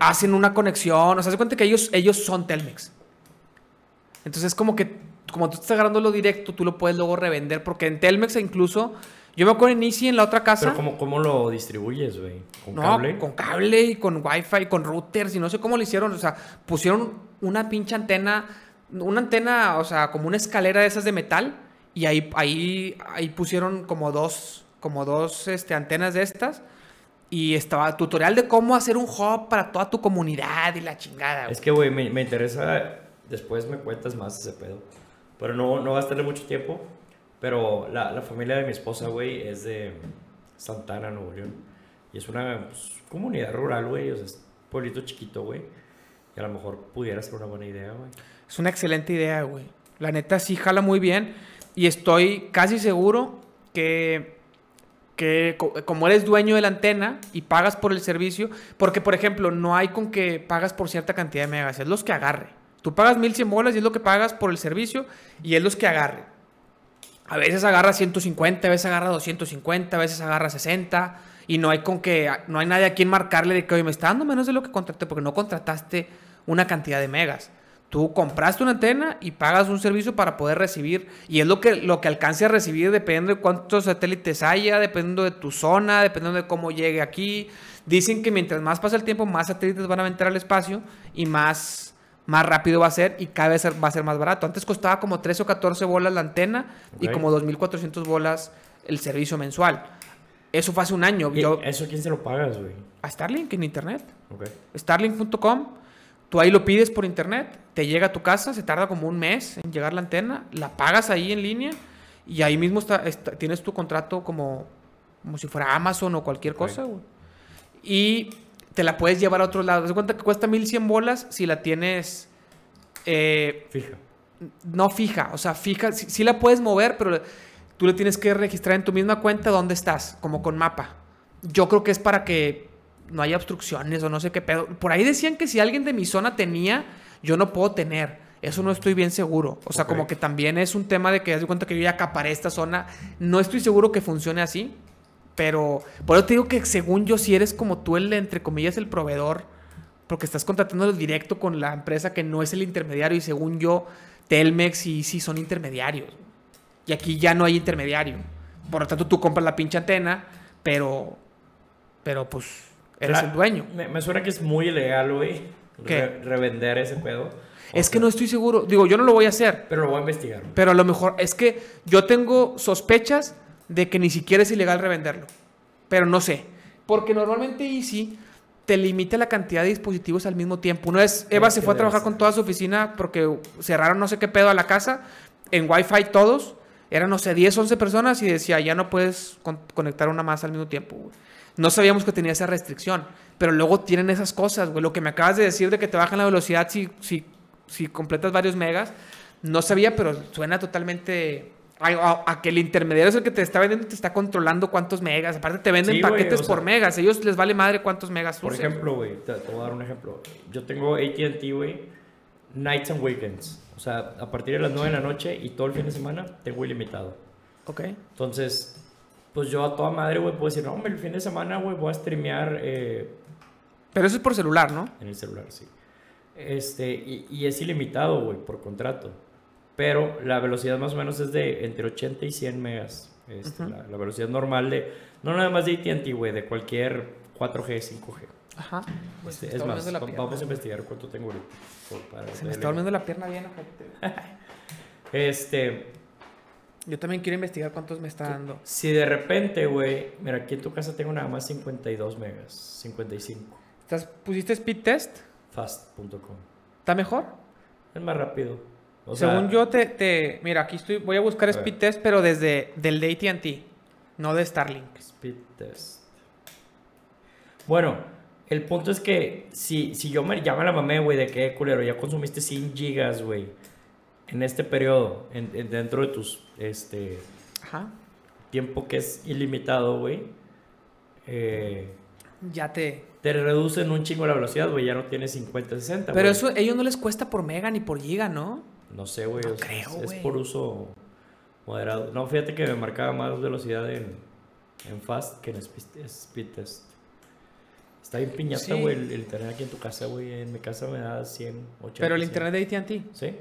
Hacen una conexión, o sea, se cuenta que ellos, ellos son Telmex. Entonces es como que, como tú estás agarrando lo directo, tú lo puedes luego revender, porque en Telmex incluso, yo me acuerdo en Easy, en la otra casa. Pero ¿cómo, cómo lo distribuyes, güey? ¿Con No, cable? con cable y con wifi, con routers y no sé cómo lo hicieron. O sea, pusieron una pinche antena, una antena, o sea, como una escalera de esas de metal y ahí, ahí, ahí pusieron como dos, como dos este, antenas de estas y estaba tutorial de cómo hacer un hub para toda tu comunidad y la chingada. Es güey. que, güey, me, me interesa. Después me cuentas más ese pedo. Pero no, no va a estarle mucho tiempo. Pero la, la familia de mi esposa, güey, es de Santana, Nuevo León. Y es una pues, comunidad rural, güey. O sea, es un pueblito chiquito, güey. Y a lo mejor pudiera ser una buena idea, güey. Es una excelente idea, güey. La neta sí jala muy bien y estoy casi seguro que que co- como eres dueño de la antena y pagas por el servicio, porque por ejemplo, no hay con que pagas por cierta cantidad de megas, es los que agarre. Tú pagas 1100 bolas y es lo que pagas por el servicio y es los que agarre. A veces agarra 150, a veces agarra 250, a veces agarra 60 y no hay con que no hay nadie a quien marcarle de que oye, me está dando menos de lo que contraté porque no contrataste una cantidad de megas. Tú compraste una antena y pagas un servicio para poder recibir. Y es lo que, lo que alcance a recibir dependiendo de cuántos satélites haya, dependiendo de tu zona, dependiendo de cómo llegue aquí. Dicen que mientras más pasa el tiempo, más satélites van a entrar al espacio y más, más rápido va a ser y cada vez va a ser más barato. Antes costaba como 13 o 14 bolas la antena y Ok. como 2.400 bolas el servicio mensual. Eso fue hace un año. ¿Y Yo, ¿Eso quién se lo pagas, güey? a Starlink en internet. Ok. Starlink.com. Tú ahí lo pides por internet, te llega a tu casa, se tarda como un mes en llegar la antena, la pagas ahí en línea y ahí mismo está, está- tienes tu contrato como, como si fuera Amazon o cualquier cosa, güey. Y te la puedes llevar a otros lados. Haz de cuenta que cuesta 1100 bolas si la tienes eh, Fija. no fija, o sea, fija, sí, sí la puedes mover, pero tú le tienes que registrar en tu misma cuenta dónde estás, como con mapa. Yo creo que es para que no haya obstrucciones o no sé qué pedo. Por ahí decían que si alguien de mi zona tenía, yo no puedo tener. Eso no estoy bien seguro. O sea, como que también es un tema de que de cuenta que yo ya acaparé esta zona. No estoy seguro que funcione así. Pero por eso te digo que según yo, si eres como tú el, entre comillas, el proveedor, porque estás contratando directo con la empresa que no es el intermediario y según yo, Telmex y sí son intermediarios. Y aquí ya no hay intermediario. Por lo tanto, tú compras la pinche antena, pero, pero pues eres Claro, el dueño. Me, me suena que es muy ilegal, güey. Re- revender ese pedo. O Es que no estoy seguro. Digo, yo no lo voy a hacer. Pero lo voy a investigar. güey. Pero a lo mejor es que yo tengo sospechas de que ni siquiera es ilegal revenderlo. Pero no sé. Porque normalmente Easy te limita la cantidad de dispositivos al mismo tiempo. Una vez Eva se fue a trabajar con toda su oficina porque cerraron no sé qué pedo a la casa. En Wi-Fi todos. Eran, no sé, 10, 11 personas y decía, ya no puedes con- conectar una más al mismo tiempo. güey. No sabíamos que tenía esa restricción. Pero luego tienen esas cosas, güey. Lo que me acabas de decir de que te bajan la velocidad si, si, si completas varios megas. No sabía, pero suena totalmente... A, a- a que el intermediario es el que te está vendiendo te está controlando cuántos megas. Aparte te venden Sí, paquetes sea- por megas. A ellos les vale madre cuántos megas Por uses. ejemplo, güey, te, te voy a dar un ejemplo. Yo tengo ATT, güey, nights and weekends. O sea, a partir de las 9 de la noche y todo el fin de semana tengo ilimitado. Ok. Entonces, pues yo a toda madre, güey, puedo decir, no, hombre, el fin de semana, güey, voy a streamear eh, Pero eso es por celular, ¿no? en el celular, sí. Este, y, y es ilimitado, güey, por contrato. Pero la velocidad más o menos es de entre 80 y 100 megas. Este, la, la velocidad normal de, no nada más de ATT, güey, de cualquier 4G, 5G. Ajá. Pues Este, me es está más, la pierna, vamos a investigar cuánto tengo ahorita. para Se me está volviendo la pierna bien, ojete. Este, Yo también quiero investigar cuántos me está dando. si de repente, güey, mira, aquí en tu casa tengo nada más 52 megas, 55, ¿Estás, ¿Pusiste speed test? fast.com. ¿Está mejor? Es más rápido. O sea, Según yo te, te... Mira, aquí estoy... Voy a buscar A ver. speed test, pero desde... Del de AT&T. No de Starlink. Speed test. Bueno, el punto es que si, si yo me, ya me la mamé, güey, de que, culero, ya consumiste 100 gigas, güey, en este periodo, en- en- dentro de tus, este, Ajá. tiempo que es ilimitado, güey, eh, Ya te... te reducen un chingo la velocidad, güey, ya no tienes 50, 60, Pero eso a ellos no les cuesta por mega ni por giga, ¿no? No sé, güey, No creo, es, por uso moderado. No, fíjate que me marcaba más velocidad en, en fast que en speed, speed test. Está bien piñata, Sí. güey, el, el internet aquí en tu casa, güey. En mi casa me da 100, 80. Pero el 100. internet de AT&T. Sí,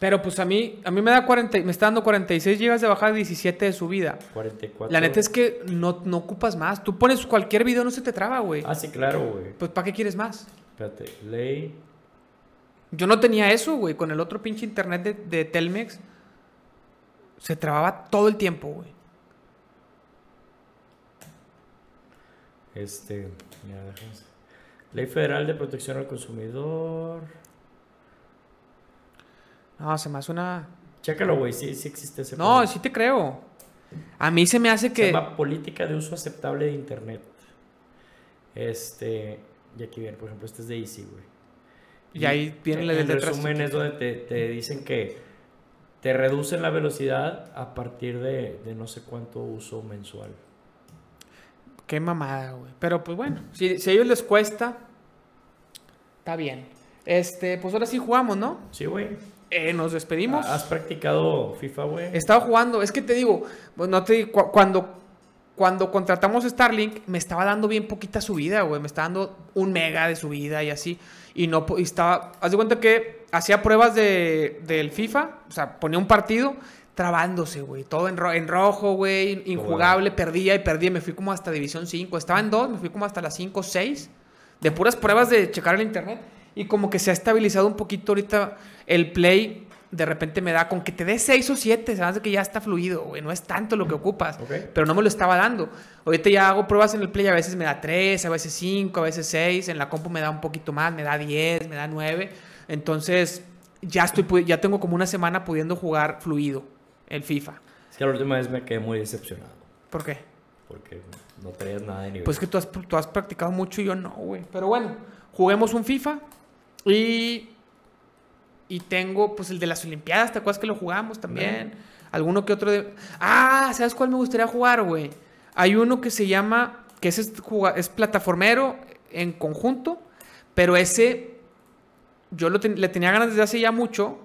Pero pues a mí... A mí me da 40... Me está dando 46 gigas de bajada y 17 de subida. 44. La neta es que no, no ocupas más. Tú pones cualquier video, no se te traba, güey. Ah, sí, claro, güey. Pues ¿para qué quieres más? Espérate, ley. Yo no tenía eso, güey. Con el otro pinche internet de, de Telmex. Se trababa todo el tiempo, güey. Este. Mira. Ley Federal de Protección al Consumidor. No, se me hace una... Chécalo, güey, sí, sí existe ese. No, sí te creo. A mí se me hace Se que... llama Política de Uso Aceptable de Internet. Este. Y aquí viene, por ejemplo, este es de Easy, güey. Y ahí viene la detrás. resumen es donde te, te dicen que te reducen la velocidad a partir de, de no sé cuánto uso mensual. Qué mamada, güey. Pero pues bueno, si, si a ellos les cuesta, está bien. Este, pues ahora sí jugamos, ¿no? Sí, güey. Eh, nos despedimos. ¿Has practicado FIFA, güey? Estaba jugando, es que te digo, pues no te cu- cuando, cuando contratamos Starlink, me estaba dando bien poquita subida, güey. Me estaba dando un mega de subida y así. Y no y estaba. Haz de cuenta que hacía pruebas de, del FIFA, o sea, ponía un partido trabándose, güey. Todo en, ro- en rojo, güey. Injugable, perdía y perdía. Me fui como hasta División 5. Estaba en 2, me fui como hasta las 5, 6. De puras pruebas de checar el internet. Y como que se ha estabilizado un poquito ahorita el play. De repente me da con que te dé 6 o 7. Se hace que ya está fluido, güey. No es tanto lo que ocupas. Ok. Pero no me lo estaba dando. Ahorita ya hago pruebas en el play. A veces me da 3, a veces 5, a veces 6. En la compu me da un poquito más. Me da 10, me da 9. Entonces ya, estoy, ya tengo como una semana pudiendo jugar fluido el FIFA. Es que la última vez me quedé muy decepcionado. ¿Por qué? Porque no traías nada de nivel. Pues que tú has, tú has practicado mucho y yo no, güey. Pero bueno, juguemos un FIFA y, y tengo pues el de las Olimpiadas, ¿te acuerdas que lo jugamos también? Alguno que otro de... Ah, ¿sabes cuál me gustaría jugar, güey? Hay uno que se llama, que es, es plataformero en conjunto, pero ese yo lo ten- le tenía ganas desde hace ya mucho,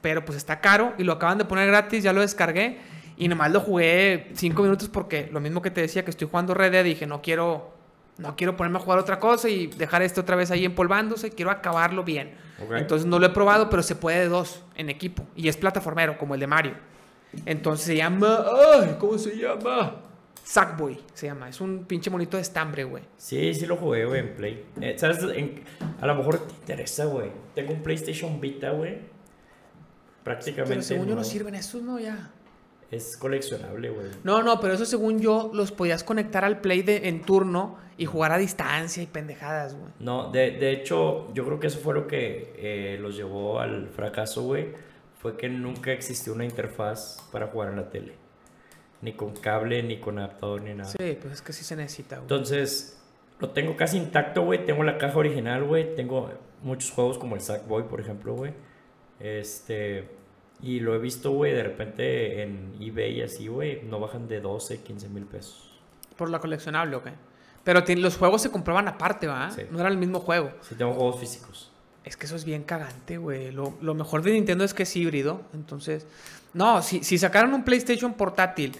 pero pues está caro y lo acaban de poner gratis, ya lo descargué y nomás lo jugué cinco minutos porque lo mismo que te decía que estoy jugando Red Dead, dije no quiero, no quiero ponerme a jugar otra cosa y dejar esto otra vez ahí empolvándose, quiero acabarlo bien. Entonces no lo he probado, pero se puede de dos en equipo y es plataformero como el de Mario. Entonces se llama, ay, ¿cómo se llama? Sackboy se llama, es un pinche monito de estambre, güey. Sí, sí lo jugué, güey, en Play. Eh, ¿Sabes? En- a lo mejor te interesa, güey. Tengo un PlayStation Vita, güey. Prácticamente. Pero según yo no nuevo. sirven esos, ¿no? Ya. Es coleccionable, güey. No, no, pero eso según yo los podías conectar al play de, en turno y jugar a distancia y pendejadas, güey. No, de, de hecho, yo creo que eso fue lo que eh, los llevó al fracaso, güey. Fue que nunca existió una interfaz para jugar en la tele. Ni con cable, ni con adaptador, ni nada. Sí, pues es que sí se necesita, güey. Entonces, lo tengo casi intacto, güey. Tengo la caja original, güey. Tengo muchos juegos como el Sackboy, por ejemplo, güey. Este. Y lo he visto, güey, de repente en eBay y así, güey. No bajan de 12, 15 mil pesos. Por la coleccionable, ok. Pero ti- los juegos se compraban aparte, ¿va? Sí. No era el mismo juego. Sí, tengo juegos físicos. Es que eso es bien cagante, güey. Lo, lo mejor de Nintendo es que es híbrido. Entonces, no, si, si sacaran un PlayStation portátil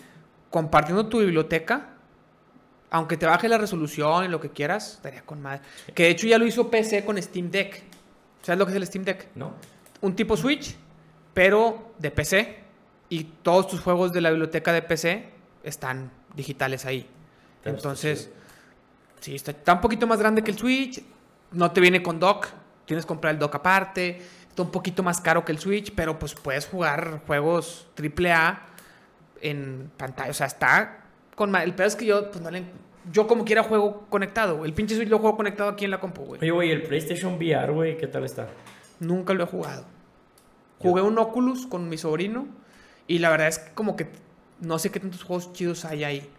compartiendo tu biblioteca, aunque te baje la resolución y lo que quieras, estaría con madre. Que de hecho ya lo hizo PC con Steam Deck. ¿Sabes lo que es el Steam Deck? ¿No? un tipo Switch, pero de PC. Y todos tus juegos de la biblioteca de PC están digitales ahí. Entonces, sí, está, está un poquito más grande que el Switch. No te viene con dock. Tienes que comprar el dock aparte. Está un poquito más caro que el Switch, pero pues puedes jugar juegos AAA en pantalla. O sea, está con... El peor es que yo, pues no le... Yo como quiera juego conectado. El pinche Switch lo juego conectado aquí en la compu, güey. Oye, güey, el PlayStation VR, güey, ¿qué tal está? Nunca lo he jugado. Jugué un Oculus con mi sobrino y la verdad es que como que no sé qué tantos juegos chidos hay ahí.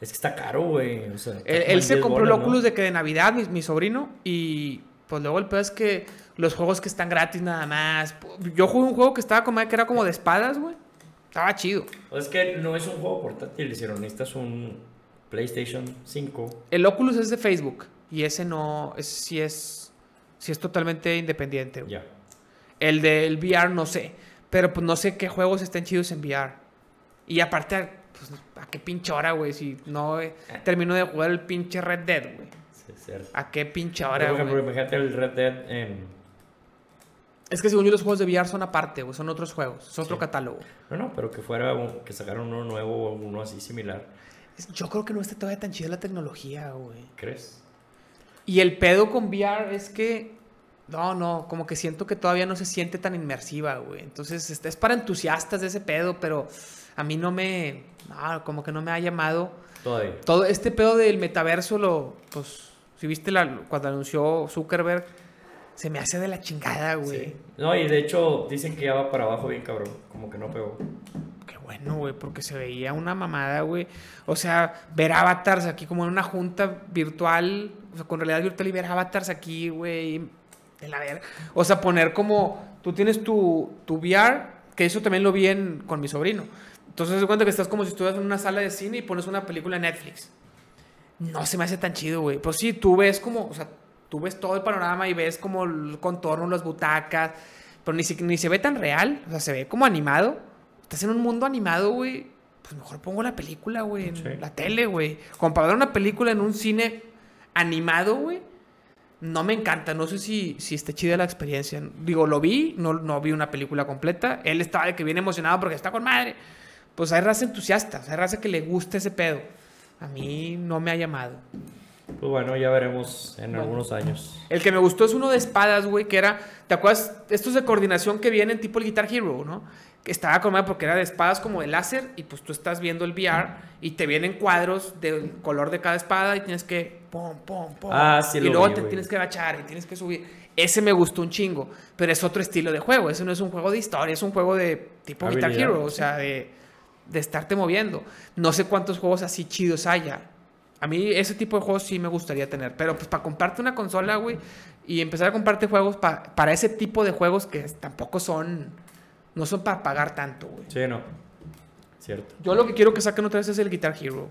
Es que está caro, güey. O sea, Él, se 10 compró el. Oculus de que de Navidad, mi, mi sobrino, y pues luego el peor es que los juegos que están gratis nada más. Yo jugué un juego que estaba como que era como de espadas, güey. Estaba chido. Es que no es un juego portátil, si necesitas un PlayStation 5. El Oculus es de Facebook y ese no, es, sí es, sí es totalmente independiente. Ya. El del VR no sé. Pero pues no sé qué juegos estén chidos en VR. Y aparte, pues, ¿a qué pinche hora, güey? Si no eh, termino de jugar el pinche Red Dead, güey. Sí, cierto. ¿A qué pinche Por hora, ejemplo, güey? imagínate el Red Dead en... Es que según yo los juegos de VR son aparte, güey. Son otros juegos. Es otro Sí. catálogo. No, no, pero que fuera un- que sacaran uno nuevo o uno así similar. Yo creo que no está todavía tan chida la tecnología, güey. ¿Crees? Y el pedo con VR es que... No, no, como que siento que todavía no se siente tan inmersiva, güey. Entonces, este, es para entusiastas de ese pedo, pero a mí no me... No, como que no me ha llamado... Todavía. Todo este pedo del metaverso lo, pues, si viste la, cuando anunció Zuckerberg, se me hace de la chingada, güey. Sí. No, y de hecho dicen que ya va para abajo bien cabrón. Como que no pegó. Qué bueno, güey, porque se veía una mamada, güey. O sea, ver avatars aquí como en una junta virtual, o sea, con realidad virtual y ver avatars aquí, güey, de la ver. O sea, poner como, tú tienes tu, tu VR, que eso también lo vi en- con mi sobrino. Entonces, se cuenta que estás como si estuvieras en una sala de cine y pones una película en Netflix. No se me hace tan chido, güey. Pues sí, tú ves como, o sea, tú ves todo el panorama y ves como el contorno, las butacas, pero ni, si- ni se ve tan real, o sea, se ve como animado. Estás en un mundo animado, güey. Pues mejor pongo la película, güey, en Sí. la tele, güey. Como para ver una película en un cine animado, güey. No me encanta. No sé si, si esté chida la experiencia. Digo, lo vi, no, no vi una película completa. Él estaba de que viene emocionado porque está con madre. Pues hay raza entusiasta, hay raza que le gusta ese pedo. A mí no me ha llamado. Pues bueno, ya veremos en Bueno. algunos años. El que me gustó es uno de espadas, güey, que era, ¿te acuerdas? Estos de coordinación que vienen tipo el Guitar Hero, ¿no? Que estaba con madre porque era de espadas como de láser y pues tú estás viendo el VR y te vienen cuadros del color de cada espada y tienes que pum, pum, pum. Ah, sí Y lo luego vi, te güey. tienes que agachar y tienes que subir. Ese me gustó un chingo, pero es otro estilo de juego. Ese no es un juego de historia, es un juego de tipo Guitar Hero, o sea, de, de estarte moviendo. No sé cuántos juegos así chidos haya. A mí ese tipo de juegos sí me gustaría tener. Pero pues para comprarte una consola, güey, y empezar a comprarte juegos pa- para ese tipo de juegos que tampoco son... No son para pagar tanto, güey. Sí, no. Cierto. Yo lo que quiero que saquen otra vez es el Guitar Hero.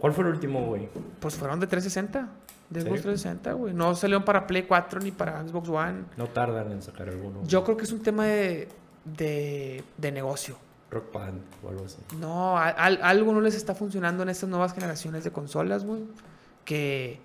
¿Cuál fue el último, güey? Pues fueron de 360. De Xbox ¿Serio? 360, güey. No salieron para Play 4 ni para Xbox One. No tardan en sacar alguno. Yo creo que es un tema de, de, de negocio. Rock Band o algo así. No, a- al- algo no les está funcionando en estas nuevas generaciones de consolas, güey. Que.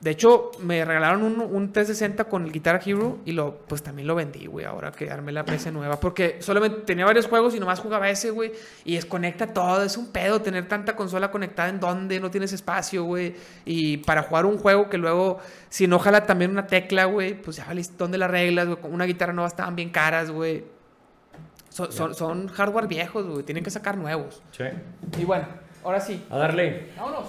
De hecho, me regalaron un, un 360 con el Guitar Hero y lo, pues también lo vendí, güey, ahora que armé la PC nueva. Porque solamente tenía varios juegos y nomás jugaba ese, güey. Y desconecta todo. Es un pedo tener tanta consola conectada en donde no tienes espacio, güey. Y para jugar un juego que luego, si no jala también una tecla, güey, pues ya valiste dónde las reglas, güey. Una guitarra nueva estaban bien caras, güey. Son, son, son hardware viejos, güey. Tienen que sacar nuevos. Sí. Y bueno, ahora sí. A darle. Vámonos.